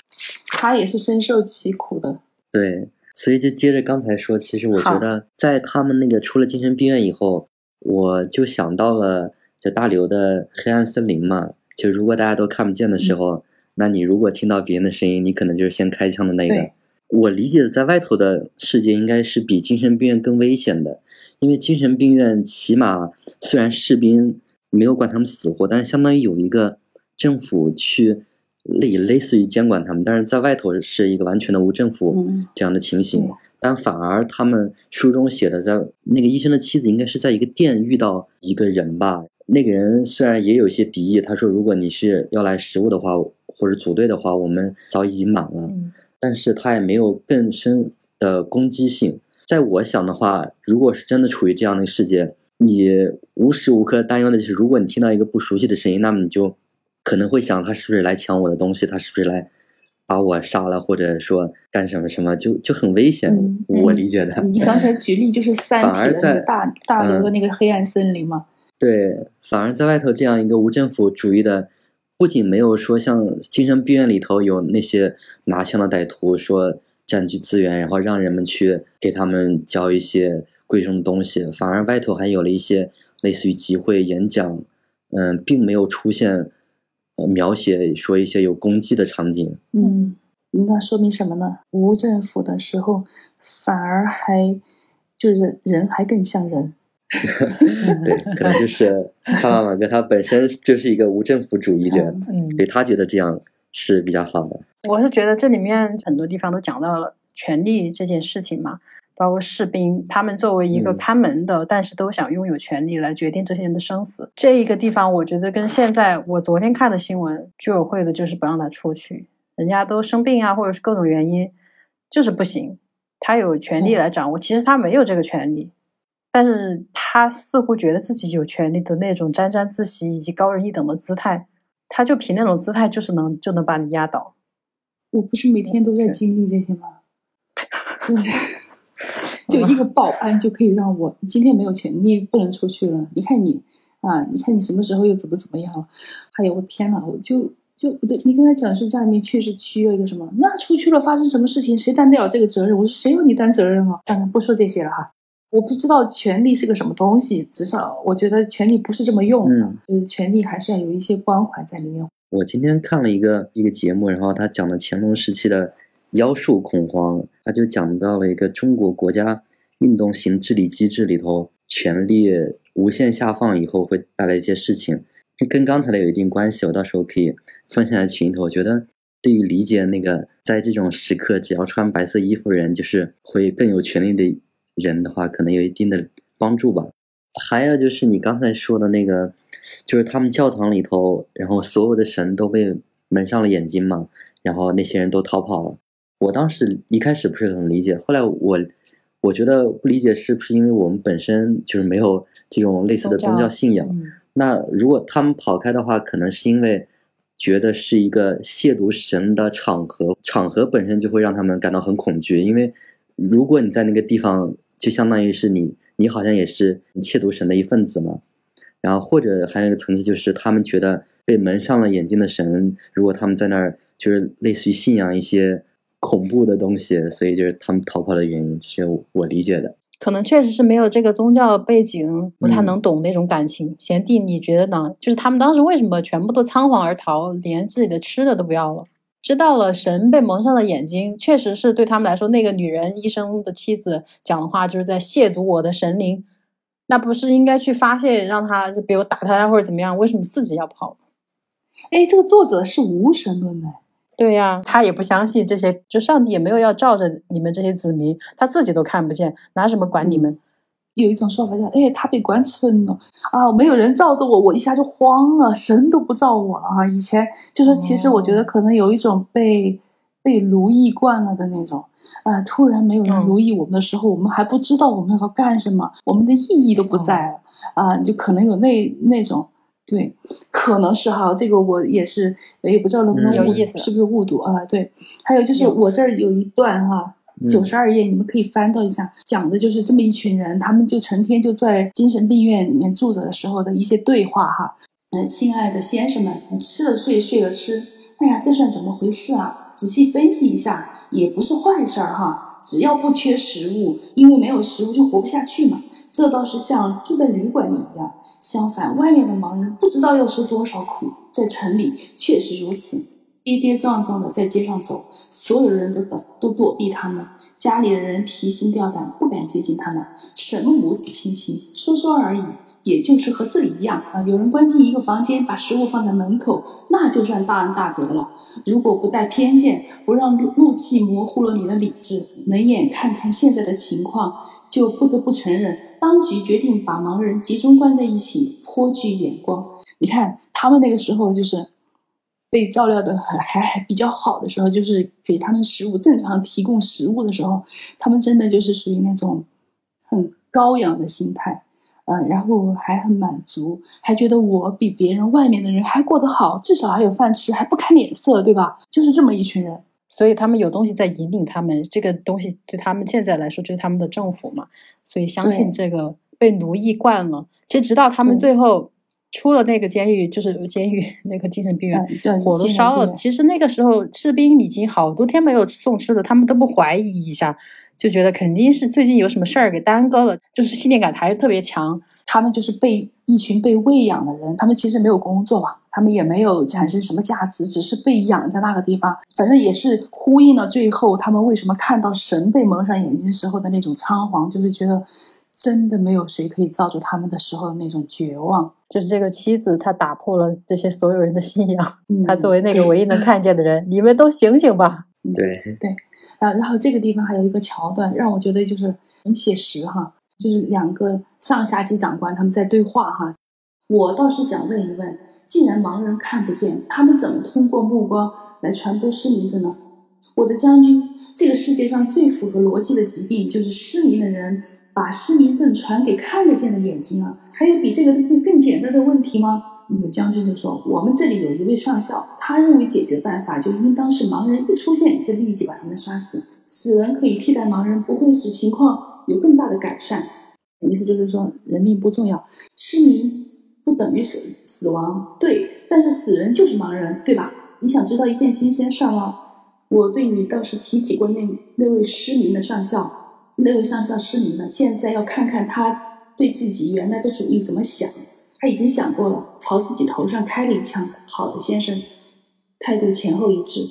他也是深受其苦的。对，所以就接着刚才说，其实我觉得在他们那个出了精神病院以后，我就想到了就大刘的《黑暗森林》嘛。就如果大家都看不见的时候，那你如果听到别人的声音，你可能就是先开枪的那个。我理解的，在外头的世界应该是比精神病院更危险的。因为精神病院起码虽然士兵没有管他们死活，但是相当于有一个政府去类类似于监管他们，但是在外头是一个完全的无政府这样的情形。但反而他们书中写的，在那个医生的妻子应该是在一个店遇到一个人吧，那个人虽然也有一些敌意，他说如果你是要来食物的话或者组队的话，我们早已经满了，但是他也没有更深的攻击性。在我想的话，如果是真的处于这样的世界，你无时无刻担忧的就是，如果你听到一个不熟悉的声音，那么你就可能会想，他是不是来抢我的东西？他是不是来把我杀了？或者说干什么什么？就就很危险。我理解的。你刚才 举例就是《三体》的那个大大楼的那个黑暗森林吗？对，反而在外头这样一个无政府主义的，不仅没有说像精神病院里头有那些拿枪的歹徒说。占据资源，然后让人们去给他们交一些贵重的东西，反而外头还有了一些类似于集会、演讲，嗯，并没有出现呃描写说一些有攻击的场景。嗯，那说明什么呢？无政府的时候，反而还就是人还更像人。对，可能就是萨拉玛戈他本身就是一个无政府主义者，嗯，对他觉得这样是比较好的。我是觉得这里面很多地方都讲到了权力这件事情嘛，包括士兵，他们作为一个看门的，但是都想拥有权利来决定这些人的生死。这一个地方，我觉得跟现在我昨天看的新闻，居委会的就是不让他出去，人家都生病啊，或者是各种原因，就是不行。他有权利来掌握，其实他没有这个权利。但是他似乎觉得自己有权利的那种沾沾自喜以及高人一等的姿态，他就凭那种姿态就是能就能把你压倒。我不是每天都在经历这些吗？就一个保安就可以让我今天没有权利不能出去了。你看你啊，你看你什么时候又怎么怎么样？还有我天哪，我就就不对，你跟他讲说家里面确实需要一个什么，那出去了发生什么事情谁担得了这个责任？我说谁要你担责任啊？当然不说这些了哈。我不知道权利是个什么东西，至少我觉得权利不是这么用的，就是权利还是要有一些关怀在里面。我今天看了一个一个节目，然后他讲的乾隆时期的妖术恐慌，他就讲到了一个中国国家运动型治理机制里头，权力无限下放以后会带来一些事情，跟刚才的有一定关系。我到时候可以分享在群里头。我觉得对于理解那个在这种时刻只要穿白色衣服人就是会更有权利的。人的话，可能有一定的帮助吧。还有就是你刚才说的那个，就是他们教堂里头，然后所有的神都被蒙上了眼睛嘛，然后那些人都逃跑了。我当时一开始不是很理解，后来我我觉得不理解是不是因为我们本身就是没有这种类似的宗教信仰？那如果他们跑开的话，可能是因为觉得是一个亵渎神的场合，场合本身就会让他们感到很恐惧，因为如果你在那个地方。就相当于是你，你好像也是亵渎神的一份子嘛。然后或者还有一个层次，就是他们觉得被蒙上了眼睛的神，如果他们在那儿就是类似于信仰一些恐怖的东西，所以就是他们逃跑的原因，是我理解的。可能确实是没有这个宗教背景，不太能懂那种感情。贤弟，你觉得呢？就是他们当时为什么全部都仓皇而逃，连自己的吃的都不要了？知道了，神被蒙上了眼睛，确实是对他们来说，那个女人医生的妻子讲的话就是在亵渎我的神灵，那不是应该去发泄，让他就比如打他或者怎么样？为什么自己要跑？哎，这个作者是无神论的，对呀，他也不相信这些，就上帝也没有要照着你们这些子民，他自己都看不见，拿什么管你们？有一种说法叫，哎，他被关村了啊，没有人罩着我，我一下就慌了，神都不罩我了啊！以前就说，其实我觉得可能有一种被被奴役惯了的那种啊，突然没有人奴役我们的时候，我们还不知道我们要干什么，我们的意义都不在了啊，就可能有那那种，对，可能是哈，这个我也是也不知道能不能有意思，是不是误读啊？对，还有就是我这儿有一段哈。九十二页，你们可以翻到一下，讲的就是这么一群人，他们就成天就在精神病院里面住着的时候的一些对话哈。嗯，亲爱的先生们，吃了睡，睡了吃，哎呀，这算怎么回事啊？仔细分析一下，也不是坏事儿哈。只要不缺食物，因为没有食物就活不下去嘛。这倒是像住在旅馆里一样。相反，外面的盲人不知道要受多少苦，在城里确实如此。跌跌撞撞的在街上走，所有人都躲都躲避他们，家里的人提心吊胆，不敢接近他们。什么母子亲情，说说而已，也就是和这里一样啊。有人关进一个房间，把食物放在门口，那就算大恩大德了。如果不带偏见，不让怒气模糊了你的理智，冷眼看看现在的情况，就不得不承认，当局决定把盲人集中关在一起，颇具眼光。你看他们那个时候就是。被照料的还还还比较好的时候，就是给他们食物正常提供食物的时候，他们真的就是属于那种很高扬的心态，嗯，然后还很满足，还觉得我比别人外面的人还过得好，至少还有饭吃，还不看脸色，对吧？就是这么一群人，所以他们有东西在引领他们，这个东西对他们现在来说就是他们的政府嘛，所以相信这个被奴役惯了，其实直到他们最后。出了那个监狱，就是 监狱那个精神病院，火都烧了。其实那个时候士兵已经好多天没有送吃的，他们都不怀疑一下，就觉得肯定是最近有什么事儿给耽搁了，就是信念感还是特别强。他们就是被一群被喂养的人，他们其实没有工作嘛，他们也没有产生什么价值，只是被养在那个地方。反正也是呼应了最后他们为什么看到神被蒙上眼睛时候的那种仓皇，就是觉得真的没有谁可以罩住他们的时候的那种绝望。就是这个妻子，她打破了这些所有人的信仰。嗯她作为那个唯一能看见的人，你们都醒醒吧！对，啊，然后这个地方还有一个桥段，让我觉得就是很写实哈，就是两个上下级长官他们在对话哈。我倒是想问一问，既然盲人看不见，他们怎么通过目光来传播失明的呢？我的将军，这个世界上最符合逻辑的疾病就是失明的人把失明症传给看得见的眼睛啊！还有比这个更更简单的问题吗？那个将军就说：“我们这里有一位上校，他认为解决办法就应当是盲人一出现就立即把他们杀死，死人可以替代盲人，不会使情况有更大的改善。”意思就是说，人命不重要，失明不等于死死亡，对，但是死人就是盲人，对吧？你想知道一件新鲜事吗？我对你倒是提起过那那位失明的上校，那位上校失明了，现在要看看他对自己原来的主意怎么想。他已经想过了，朝自己头上开了一枪。好的，先生，态度前后一致，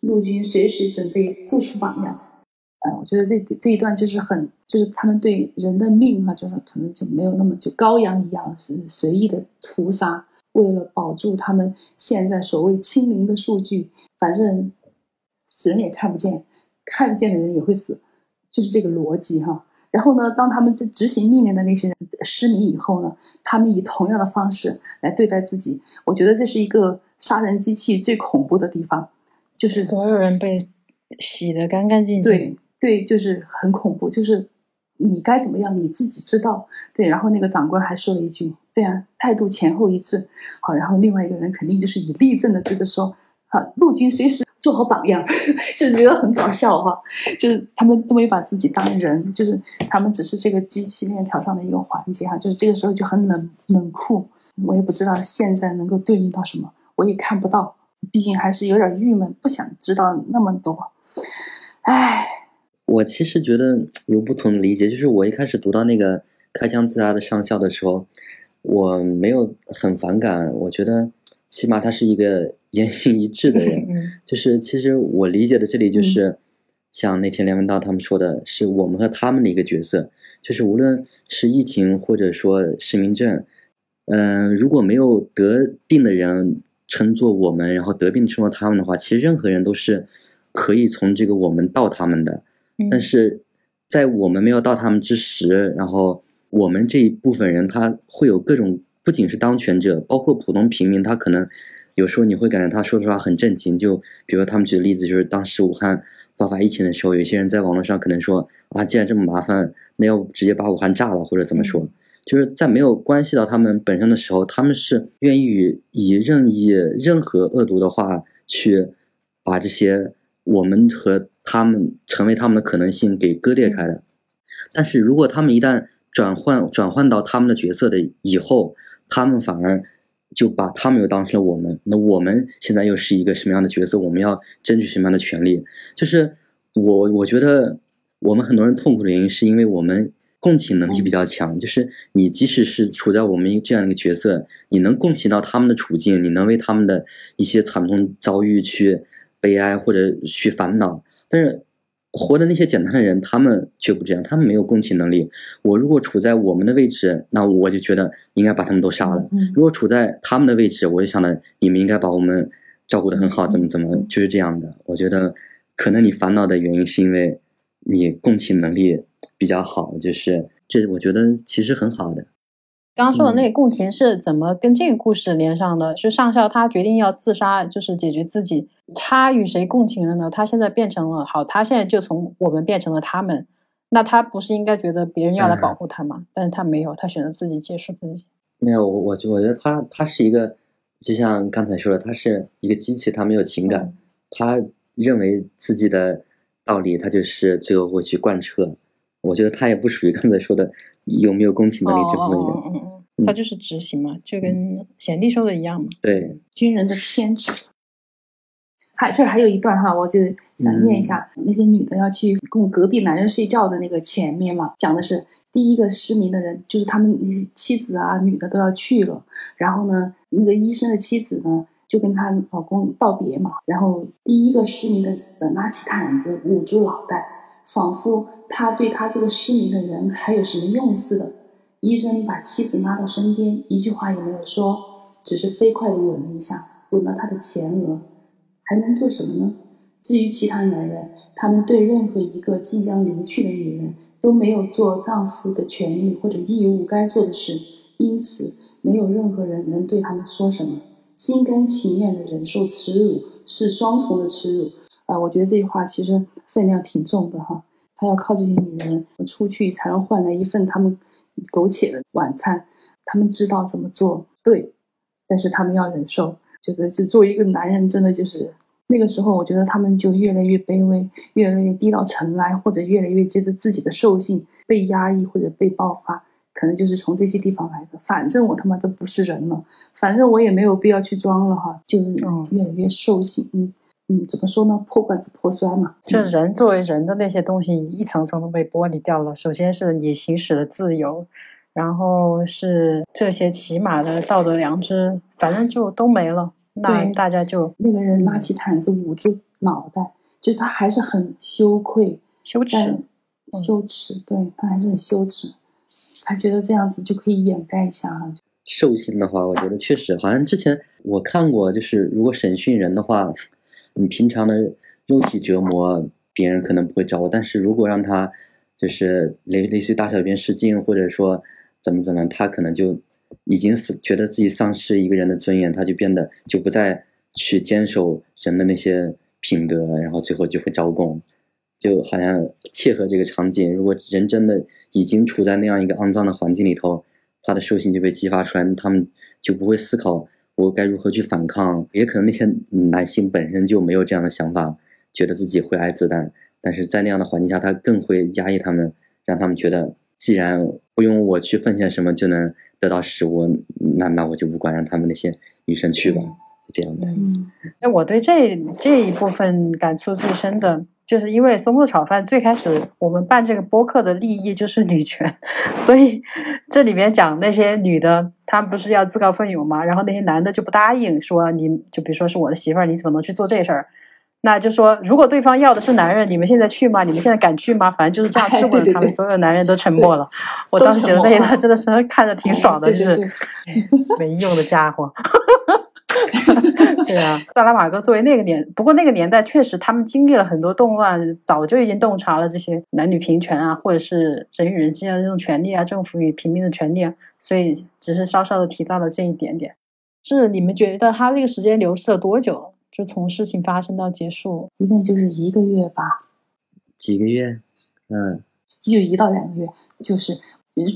陆军随时准备做出榜样。呃，我觉得这这一段就是很，就是他们对人的命哈、就是可能就没有那么就羔羊一样是随意的屠杀，为了保住他们现在所谓清零的数据，反正死人也看不见，看得见的人也会死，就是这个逻辑哈。然后呢，当他们在执行命令的那些人失明以后呢，他们以同样的方式来对待自己。我觉得这是一个杀人机器最恐怖的地方，就是所有人被洗得干干净净。对对，就是很恐怖，就是你该怎么样你自己知道。对，然后那个长官还说了一句：“对啊，态度前后一致。”好，然后另外一个人肯定就是以立正的姿势说：“啊，陆军随时做好榜样。”就觉得很搞笑哈，就是他们都没把自己当人，就是他们只是这个机器链条上的一个环节哈，就是这个时候就很冷冷酷。我也不知道现在能够对应到什么，我也看不到，毕竟还是有点郁闷，不想知道那么多。唉，我其实觉得有不同的理解，就是我一开始读到那个开枪自杀的上校的时候，我没有很反感，我觉得起码他是一个 言行一致的人。嗯就是其实我理解的这里就是，像那天梁文道他们说的，是我们和他们的一个角色，就是无论是疫情或者说失明症，嗯、如果没有得病的人称作我们，然后得病称作他们的话，其实任何人都是可以从这个我们到他们的。嗯但是在我们没有到他们之时，然后我们这一部分人他会有各种，不仅是当权者，包括普通平民，他可能有时候你会感觉他说实话很震惊。就比如他们举的例子，就是当时武汉爆发疫情的时候，有些人在网络上可能说啊，既然这么麻烦，那要不直接把武汉炸了，或者怎么说？就是在没有关系到他们本身的时候，他们是愿意以任意任何恶毒的话去把这些我们和他们成为他们的可能性给割裂开的。但是如果他们一旦转换转换到他们的角色的以后，他们反而就把他们又当成了我们。那我们现在又是一个什么样的角色？我们要争取什么样的权利？就是我我觉得我们很多人痛苦的原因，是因为我们共情能力比较强。就是你即使是处在我们这样一个角色，你能共情到他们的处境，你能为他们的一些惨痛遭遇去悲哀或者去烦恼，但是。活的那些简单的人，他们却不这样，他们没有共情能力。我如果处在我们的位置，那我就觉得应该把他们都杀了。嗯如果处在他们的位置，我就想的你们应该把我们照顾的很好，怎么怎么，就是这样的。我觉得可能你烦恼的原因是因为你共情能力比较好，就是这我觉得其实很好的。刚刚说的那个共情是怎么跟这个故事连上的？是上校他决定要自杀，就是解决自己，他与谁共情了呢？他现在变成了好，他现在就从我们变成了他们，那他不是应该觉得别人要来保护他吗？但是他没有，他选择自己结束自己。没有，我我觉我觉得他他是一个，就像刚才说的，他是一个机器，他没有情感，他认为自己的道理，他就是最后会去贯彻。我觉得他也不属于刚才说的有没有共情能力这部分人。哦哦哦哦他就是执行嘛，就跟贤弟说的一样嘛。对，军人的天职。还这还有一段哈，我就想念一下，那些女的要去供隔壁男人睡觉的那个前面嘛，讲的是第一个失明的人，就是他们妻子啊，女的都要去了，然后呢，那个医生的妻子呢，就跟她老公道别嘛，然后第一个失明的拿起毯子捂住脑袋，仿佛他对他这个失明的人还有什么用似的。医生把妻子拉到身边，一句话也没有说，只是飞快地吻了一下，吻到她的前额。还能做什么呢？至于其他男人，他们对任何一个即将离去的女人都没有做丈夫的权利或者义务该做的事，因此没有任何人能对他们说什么。心甘情愿的忍受耻辱是双重的耻辱啊！我觉得这句话其实分量挺重的哈。他要靠这些女人出去才能换来一份他们苟且的晚餐，他们知道怎么做对，但是他们要忍受。觉得就作为一个男人，真的就是那个时候，我觉得他们就越来越卑微，越来越低到尘埃，或者越来越觉得自己的兽性被压抑或者被爆发，可能就是从这些地方来的。反正我他妈都不是人了，反正我也没有必要去装了哈，就是越来越兽性。嗯嗯，怎么说呢？破罐子破摔嘛。就人作为人的那些东西，一层层都被剥离掉了。首先是你行使的自由。然后是这些起码的道德良知，反正就都没了。那大家就那个人拿起毯子捂住脑袋，就是他还是很羞愧、羞耻、羞耻。对他还是很羞耻，他觉得这样子就可以掩盖一下哈。兽性的话，我觉得确实好像之前我看过，就是如果审讯人的话，你平常的肉体折磨别人可能不会找我，但是如果让他就是类类似于大小便失禁，或者说。怎么怎么，他可能就已经是觉得自己丧失一个人的尊严，他就变得就不再去坚守人的那些品德，然后最后就会招供，就好像切合这个场景。如果人真的已经处在那样一个肮脏的环境里头，他的兽性就被激发出来，他们就不会思考我该如何去反抗。也可能那些男性本身就没有这样的想法，觉得自己会挨子弹，但是在那样的环境下，他更会压抑他们，让他们觉得。既然不用我去奉献什么就能得到食物，那那我就不管，让他们那些女生去吧，就这样的。那我对这这一部分感触最深的，就是因为松露炒饭最开始我们办这个播客的利益就是女权，所以 这里面讲那些女的，她们不是要自告奋勇吗？然后那些男的就不答应，说你就比如说是我的媳妇儿，你怎么能去做这事儿？那就说，如果对方要的是男人，你们现在去吗？你们现在敢去吗？反正就是这样质问他们，所有男人都沉默了。我当时觉得那一段真的是 看着挺爽的，就是没用的家伙。对啊，萨拉玛戈作为那个年，不过那个年代确实他们经历了很多动乱，早就已经洞察了这些男女平权啊，或者是人与人之间的这种权利啊，政府与平民的权利啊，所以只是稍稍的提到了这一点点。是你们觉得他这个时间流逝了多久了？就从事情发生到结束，一共就是一个月吧，几个月，嗯，就一到两个月，就是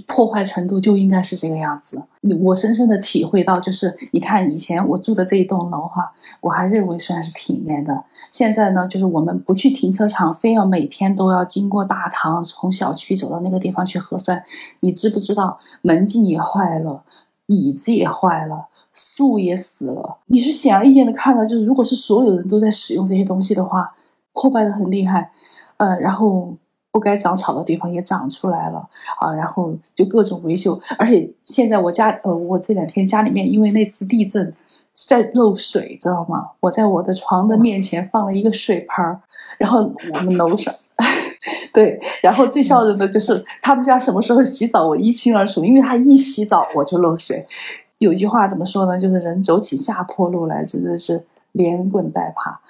破坏程度就应该是这个样子。我深深的体会到，就是你看以前我住的这一栋楼哈，我还认为算是体面的。现在呢，就是我们不去停车场，非要每天都要经过大堂，从小区走到那个地方去核酸。你知不知道门禁也坏了？椅子也坏了，树也死了。你是显而易见的看到，就是如果是所有人都在使用这些东西的话，破败的很厉害。呃，然后不该长草的地方也长出来了啊，然后就各种维修。而且现在我家，呃，我这两天家里面因为那次地震在漏水，知道吗？我在我的床的面前放了一个水盆儿，然后我们楼上。对，然后最笑人的就是他们家什么时候洗澡，我一清二楚，因为他一洗澡我就漏水。有一句话怎么说呢？就是人走起下坡路来真的是连滚带爬，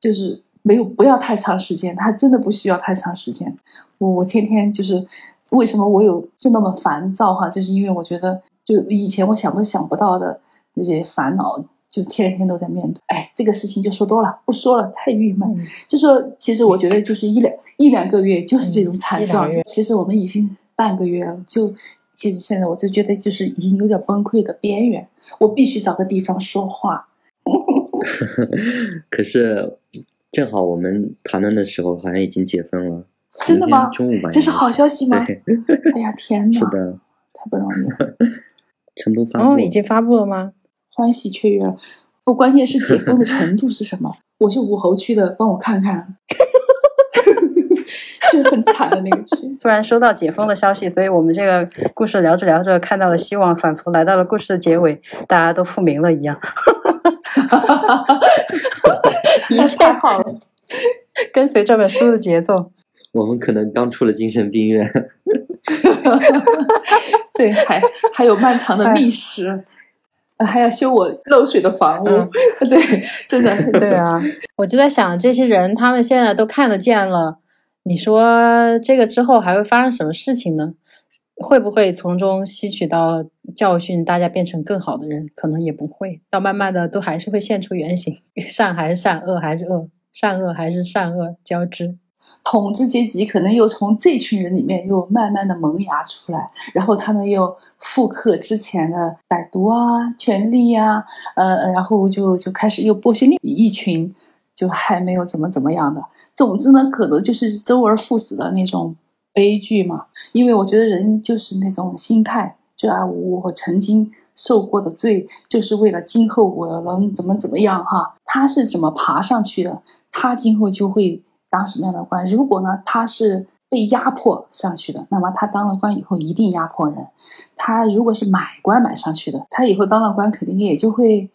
就是没有不要太长时间，他真的不需要太长时间。我我天天就是为什么我有就那么烦躁哈？就是因为我觉得就以前我想都想不到的那些烦恼。就天天都在面对，哎，这个事情就说多了，不说了，太郁闷。就说其实我觉得就是一两一两个月就是这种惨状，其实我们已经半个月了，就其实现在我就觉得就是已经有点崩溃的边缘，我必须找个地方说话。可是正好我们谈论的时候好像已经解封了，真的吗？中午吧，这是好消息吗？哎呀天哪，是的，太不容易了。成都发布，已经发布了吗？欢喜雀跃了，不，关键是解封的程度是什么？我是武侯区的，帮我看看。就 很惨的那个区。突然收到解封的消息，所以我们这个故事聊着聊着看到了希望，仿佛来到了故事的结尾，大家都复明了一样。一切好了，跟随这本书的节奏。我们可能刚出了精神病院。对，还还有漫长的历史，还要修我漏水的房屋。对，真的，对啊。我就在想，这些人他们现在都看得见了。你说这个之后还会发生什么事情呢？会不会从中吸取到教训，大家变成更好的人？可能也不会，到慢慢的都还是会现出原形，善还是善，恶还是恶，善恶还是善恶交织。统治阶级可能又从这群人里面又慢慢的萌芽出来，然后他们又复刻之前的歹毒啊、权力啊，呃，然后就就开始又剥削另一群，就还没有怎么怎么样的。总之呢，可能就是周而复始的那种悲剧嘛。因为我觉得人就是那种心态，就啊，我曾经受过的罪，就是为了今后我能怎么怎么样哈。他是怎么爬上去的，他今后就会当什么样的官。如果呢，他是被压迫上去的，那么他当了官以后一定压迫人。他如果是买官买上去的，他以后当了官肯定也就会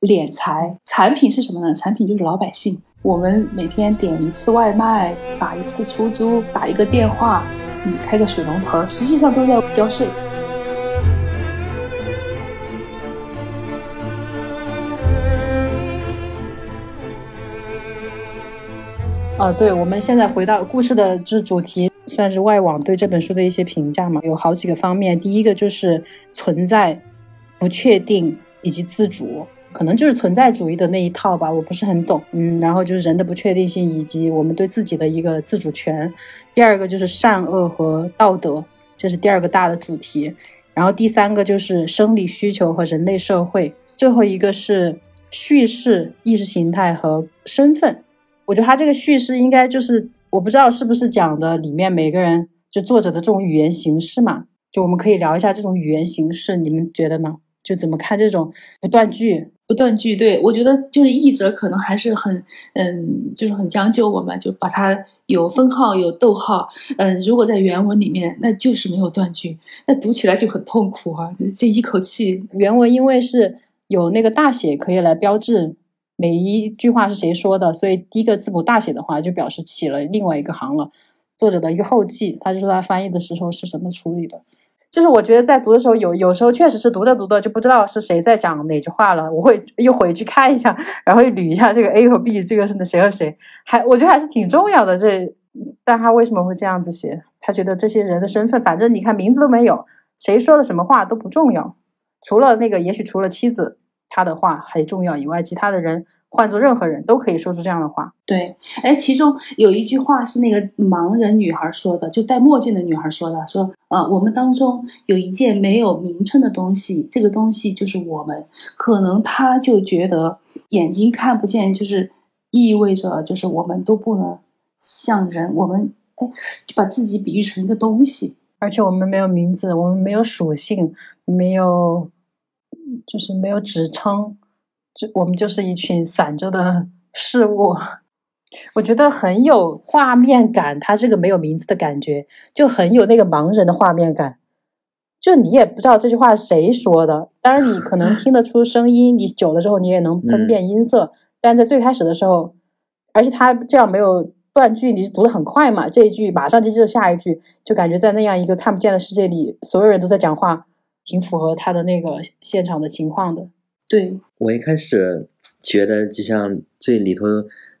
敛财。产品是什么呢？产品就是老百姓。我们每天点一次外卖，打一次出租，打一个电话，嗯，开个水龙头，实际上都在交税。啊，对，我们现在回到故事的这主题，算是外网对这本书的一些评价嘛，有好几个方面。第一个就是存在、不确定以及自主。可能就是存在主义的那一套吧，我不是很懂。嗯，然后就是人的不确定性以及我们对自己的一个自主权。第二个就是善恶和道德，这是第二个大的主题。然后第三个就是生理需求和人类社会。最后一个是叙事、意识形态和身份。我觉得他这个叙事应该就是我不知道是不是讲的里面每个人就作者的这种语言形式嘛？就我们可以聊一下这种语言形式，你们觉得呢？就怎么看这种不断句？不断句，对我觉得就是译者可能还是很，嗯，就是很将就我们，就把它有分号有逗号，嗯，如果在原文里面，那就是没有断句，那读起来就很痛苦啊，这一口气。原文因为是有那个大写可以来标志每一句话是谁说的，所以第一个字母大写的话，就表示起了另外一个行了，作者的一个后记，他就说他翻译的时候是什么处理的。就是我觉得在读的时候，有有时候确实是读着读着就不知道是谁在讲哪句话了。我会又回去看一下，然后捋一下这个 A 和 B，这个是谁和谁，还我觉得还是挺重要的。这，但他为什么会这样子写？他觉得这些人的身份，反正你看名字都没有，谁说的什么话都不重要，除了那个，也许除了妻子他的话还重要以外，其他的人。换做任何人都可以说出这样的话。对，哎，其中有一句话是那个盲人女孩说的，就戴墨镜的女孩说的，说，呃，我们当中有一件没有名称的东西，这个东西就是我们。可能他就觉得眼睛看不见，就是意味着就是我们都不能像人，我们哎，把自己比喻成一个东西，而且我们没有名字，我们没有属性，没有，就是没有职称。就我们就是一群散着的事物，我觉得很有画面感。他这个没有名字的感觉，就很有那个盲人的画面感。就你也不知道这句话谁说的，当然你可能听得出声音，你久了之后你也能分辨音色。但在最开始的时候，而且他这样没有断句，你读的很快嘛，这一句马上就接着下一句，就感觉在那样一个看不见的世界里，所有人都在讲话，挺符合他的那个现场的情况的。对我一开始觉得，就像最里头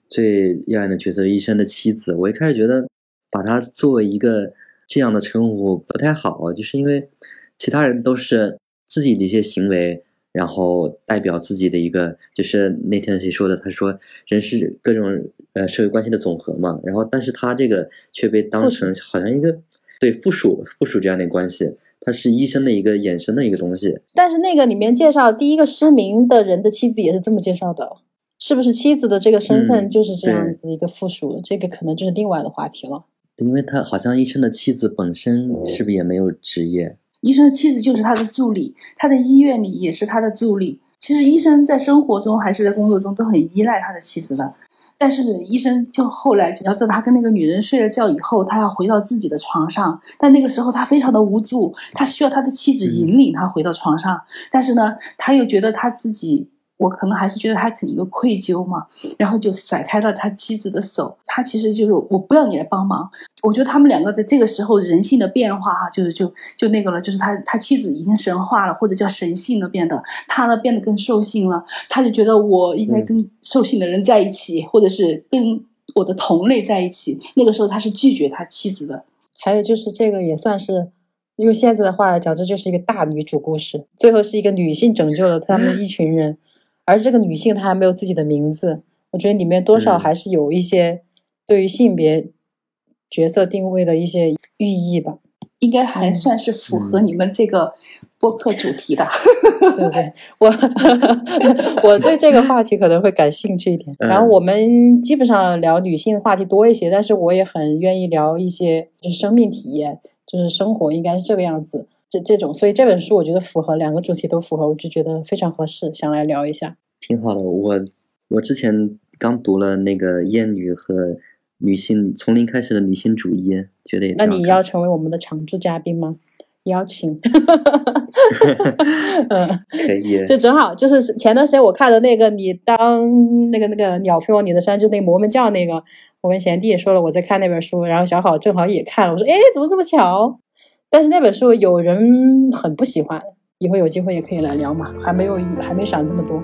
最耀眼的角色医生的妻子，我一开始觉得把她作为一个这样的称呼不太好，就是因为其他人都是自己的一些行为，然后代表自己的一个，就是那天谁说的？他说人是各种呃社会关系的总和嘛，然后但是他这个却被当成好像一个对附属附属这样的关系。他是医生的一个衍生的一个东西，但是那个里面介绍第一个失明的人的妻子也是这么介绍的，是不是妻子的这个身份就是这样子一个附属？这个可能就是另外的话题了。因为他好像医生的妻子本身是不是也没有职业？医生的妻子就是他的助理，他在医院里也是他的助理。其实医生在生活中还是在工作中都很依赖他的妻子的。但是医生就后来要知道，他跟那个女人睡了觉以后，他要回到自己的床上，但那个时候他非常的无助，他需要他的妻子引领他回到床上，但是呢，他又觉得他自己。我可能还是觉得他肯定有愧疚嘛，然后就甩开了他妻子的手。他其实就是我不要你来帮忙。我觉得他们两个在这个时候人性的变化哈，就是就就那个了，就是他他妻子已经神化了，或者叫神性了变得，他呢变得更兽性了。他就觉得我应该跟兽性的人在一起，或者是跟我的同类在一起。那个时候他是拒绝他妻子的。还有就是这个也算是用现在的话来讲，这就是一个大女主故事。最后是一个女性拯救了他们一群人。而这个女性她还没有自己的名字，我觉得里面多少还是有一些对于性别角色定位的一些寓意吧，应该还算是符合你们这个播客主题的。对不对？我我对这个话题可能会感兴趣一点。然后我们基本上聊女性的话题多一些，但是我也很愿意聊一些就是生命体验，就是生活应该是这个样子。这这种，所以这本书我觉得符合两个主题都符合，我就觉得非常合适，想来聊一下。挺好的，我我之前刚读了那个《厌女》和女性从零开始的女性主义，觉得也。那你要成为我们的常驻嘉宾吗？邀请。嗯，可以。就正好就是前段时间我看的那个，你当那个那个鸟飞往你的山，就那魔门教那个，我跟贤弟也说了我在看那本书，然后小好正好也看了，我说哎，怎么这么巧？但是那本书有人很不喜欢，以后有机会也可以来聊嘛，还没有还没想这么多。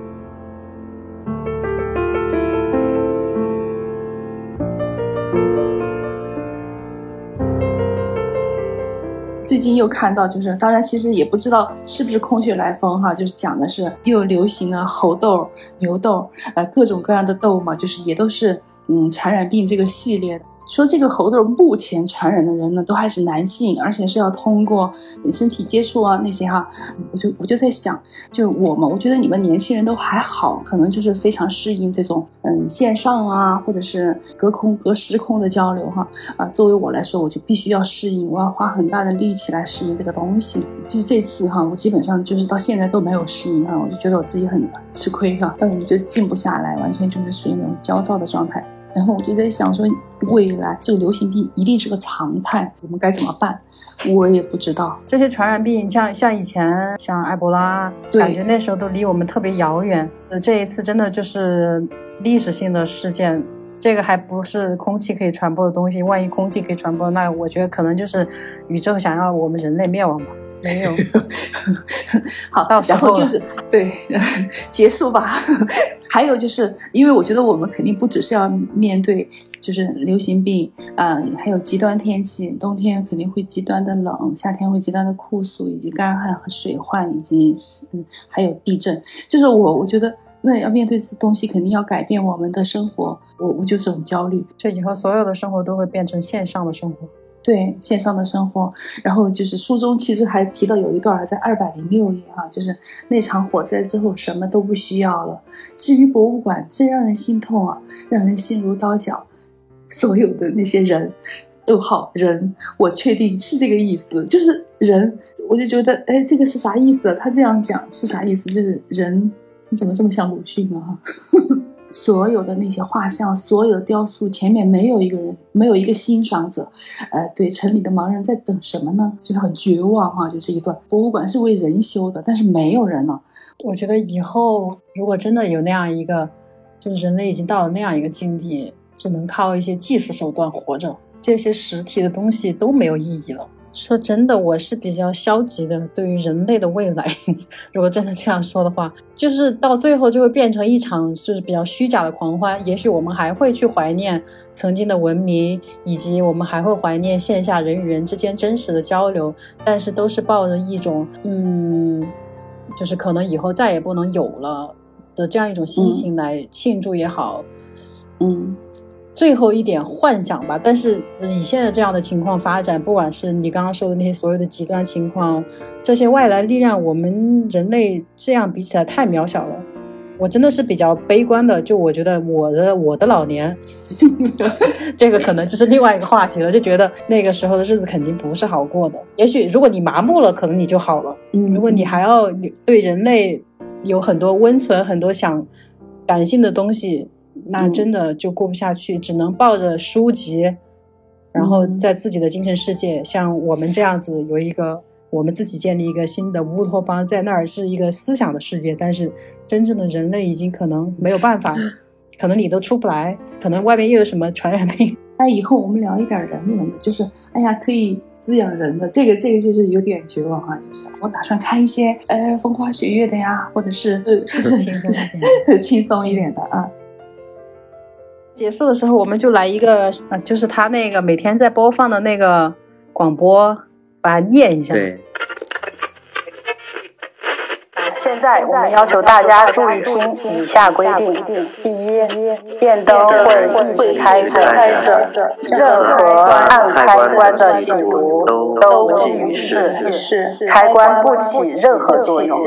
最近又看到，就是当然其实也不知道是不是空穴来风哈，就是讲的是又流行了猴痘、牛痘，呃各种各样的痘嘛，就是也都是嗯传染病这个系列的。说这个猴痘目前传染的人呢，都还是男性，而且是要通过身体接触啊那些哈，我就我就在想，就我嘛，我觉得你们年轻人都还好，可能就是非常适应这种嗯线上啊，或者是隔空隔时空的交流哈啊。作为我来说，我就必须要适应，我要花很大的力气来适应这个东西。就这次哈，我基本上就是到现在都没有适应哈，我就觉得我自己很吃亏哈，嗯，就静不下来，完全就是属于那种焦躁的状态。然后我就在想说，未来这个流行病一定是个常态，我们该怎么办？我也不知道。这些传染病，像像以前像埃博拉，感觉那时候都离我们特别遥远。呃，这一次真的就是历史性的事件，这个还不是空气可以传播的东西。万一空气可以传播，那我觉得可能就是宇宙想要我们人类灭亡吧。没有，好，然后就是对，结束吧。还有就是，因为我觉得我们肯定不只是要面对，就是流行病啊，还有极端天气，冬天肯定会极端的冷，夏天会极端的酷暑，以及干旱和水患，以及嗯，还有地震。就是我，我觉得那要面对这东西，肯定要改变我们的生活。我我就是很焦虑，就以后所有的生活都会变成线上的生活。对线上的生活，然后就是书中其实还提到有一段在二百零六页啊，就是那场火灾之后什么都不需要了。至于博物馆，真让人心痛啊，让人心如刀绞。所有的那些人，逗号人，我确定是这个意思，就是人，我就觉得，哎，这个是啥意思？他这样讲是啥意思？就是人，你怎么这么像鲁迅啊？所有的那些画像，所有的雕塑前面没有一个人，没有一个欣赏者。呃，对，城里的盲人在等什么呢？就是很绝望哈，就这一段。博物馆是为人修的，但是没有人了。我觉得以后如果真的有那样一个，就是人类已经到了那样一个境地，只能靠一些技术手段活着，这些实体的东西都没有意义了。说真的，我是比较消极的。对于人类的未来，如果真的这样说的话，就是到最后就会变成一场就是比较虚假的狂欢。也许我们还会去怀念曾经的文明，以及我们还会怀念线下人与人之间真实的交流，但是都是抱着一种嗯，就是可能以后再也不能有了的这样一种心情来庆祝也好，嗯。最后一点幻想吧，但是以现在这样的情况发展，不管是你刚刚说的那些所有的极端情况，这些外来力量，我们人类这样比起来太渺小了。我真的是比较悲观的，就我觉得我的我的老年，这个可能就是另外一个话题了。就觉得那个时候的日子肯定不是好过的。也许如果你麻木了，可能你就好了。嗯，如果你还要对人类有很多温存、很多想感性的东西。那真的就过不下去，只能抱着书籍，然后在自己的精神世界，像我们这样子有一个。我们自己建立一个新的乌托邦，在那儿是一个思想的世界，但是真正的人类已经可能没有办法，可能你都出不来，可能外面又有什么传染病。那以后我们聊一点人文的，就是哎呀，可以滋养人的，这个这个就是有点绝望啊，就是我打算看一些呃风花雪月的呀，或者是 轻松一点，轻松一点的啊。结束的时候我们就来一个，呃，就是他那个每天在播放的那个广播，把它念一下。对。现在我们要求大家注意听以下规定：第一，电灯会一直开着，任何按开关的企图都无济于事，开关不起任何作用。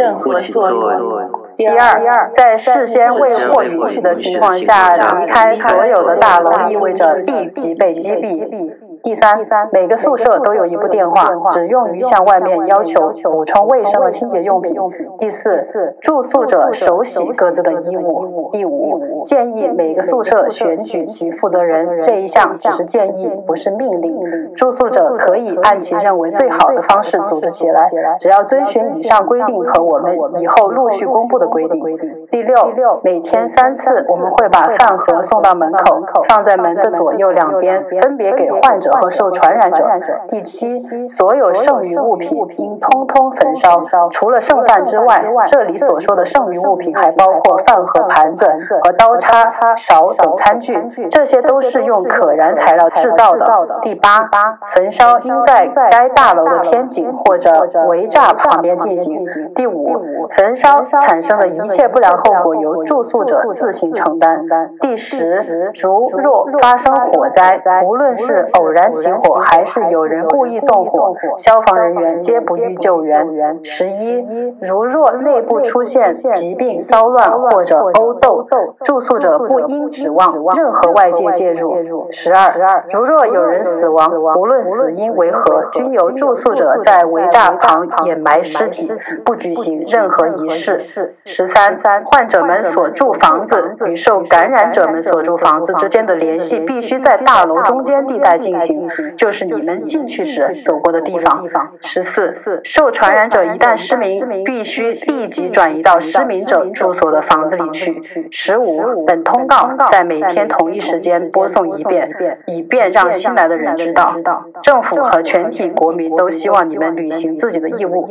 第二，在事先未获允许的情况下离开所有的大楼，意味着立即被击毙。第三，每个宿舍都有一部电话，只用于向外面要求补充卫生和清洁用品。第四，住宿者手洗各自的衣物。第五，建议每个宿舍选举其负责人，这一项只是建议，不是命令。住宿者可以按其认为最好的方式组织起来，只要遵循以上规定和我们以后陆续公布的规定。第六，每天三次，我们会把饭盒送到门口，放在门的左右两边，分别给患者。和受传染者。第七，所有剩余物品应通通焚烧，除了剩饭之外，这里所说的剩余物品还包括饭盒、盘子和刀叉、勺等餐具，这些都是用可燃材料制造的。第八，焚烧应在该大楼的天井或者围栅旁边进行。第五，焚烧产生的一切不良后果由住宿者自行承担。第十，如若发生火灾，无论是偶然。燃起火还是有人故意纵火，消防人员皆不予救援。十一，如若内部出现疾病、骚乱或者殴斗，住宿者不应指望任何外界介入。十二，如若有人死亡，无论死因为何，均由住宿者在围栅旁掩埋尸体，不举行任何仪式。十三，患者们所住房子与受感染者们所住房子之间的联系必须在大楼中间地带进行行。就是你们进去时走过的地方。十四，受传染者一旦失明，必须立即转移到失明者住所的房子里去。十五，本通告在每天同一时间播送一遍，以便让新来的人知道。政府和全体国民都希望你们履行自己的义务。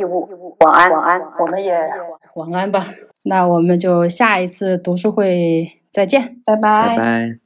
晚安，晚安，我们也晚安吧。那我们就下一次读书会再见，拜拜，拜拜。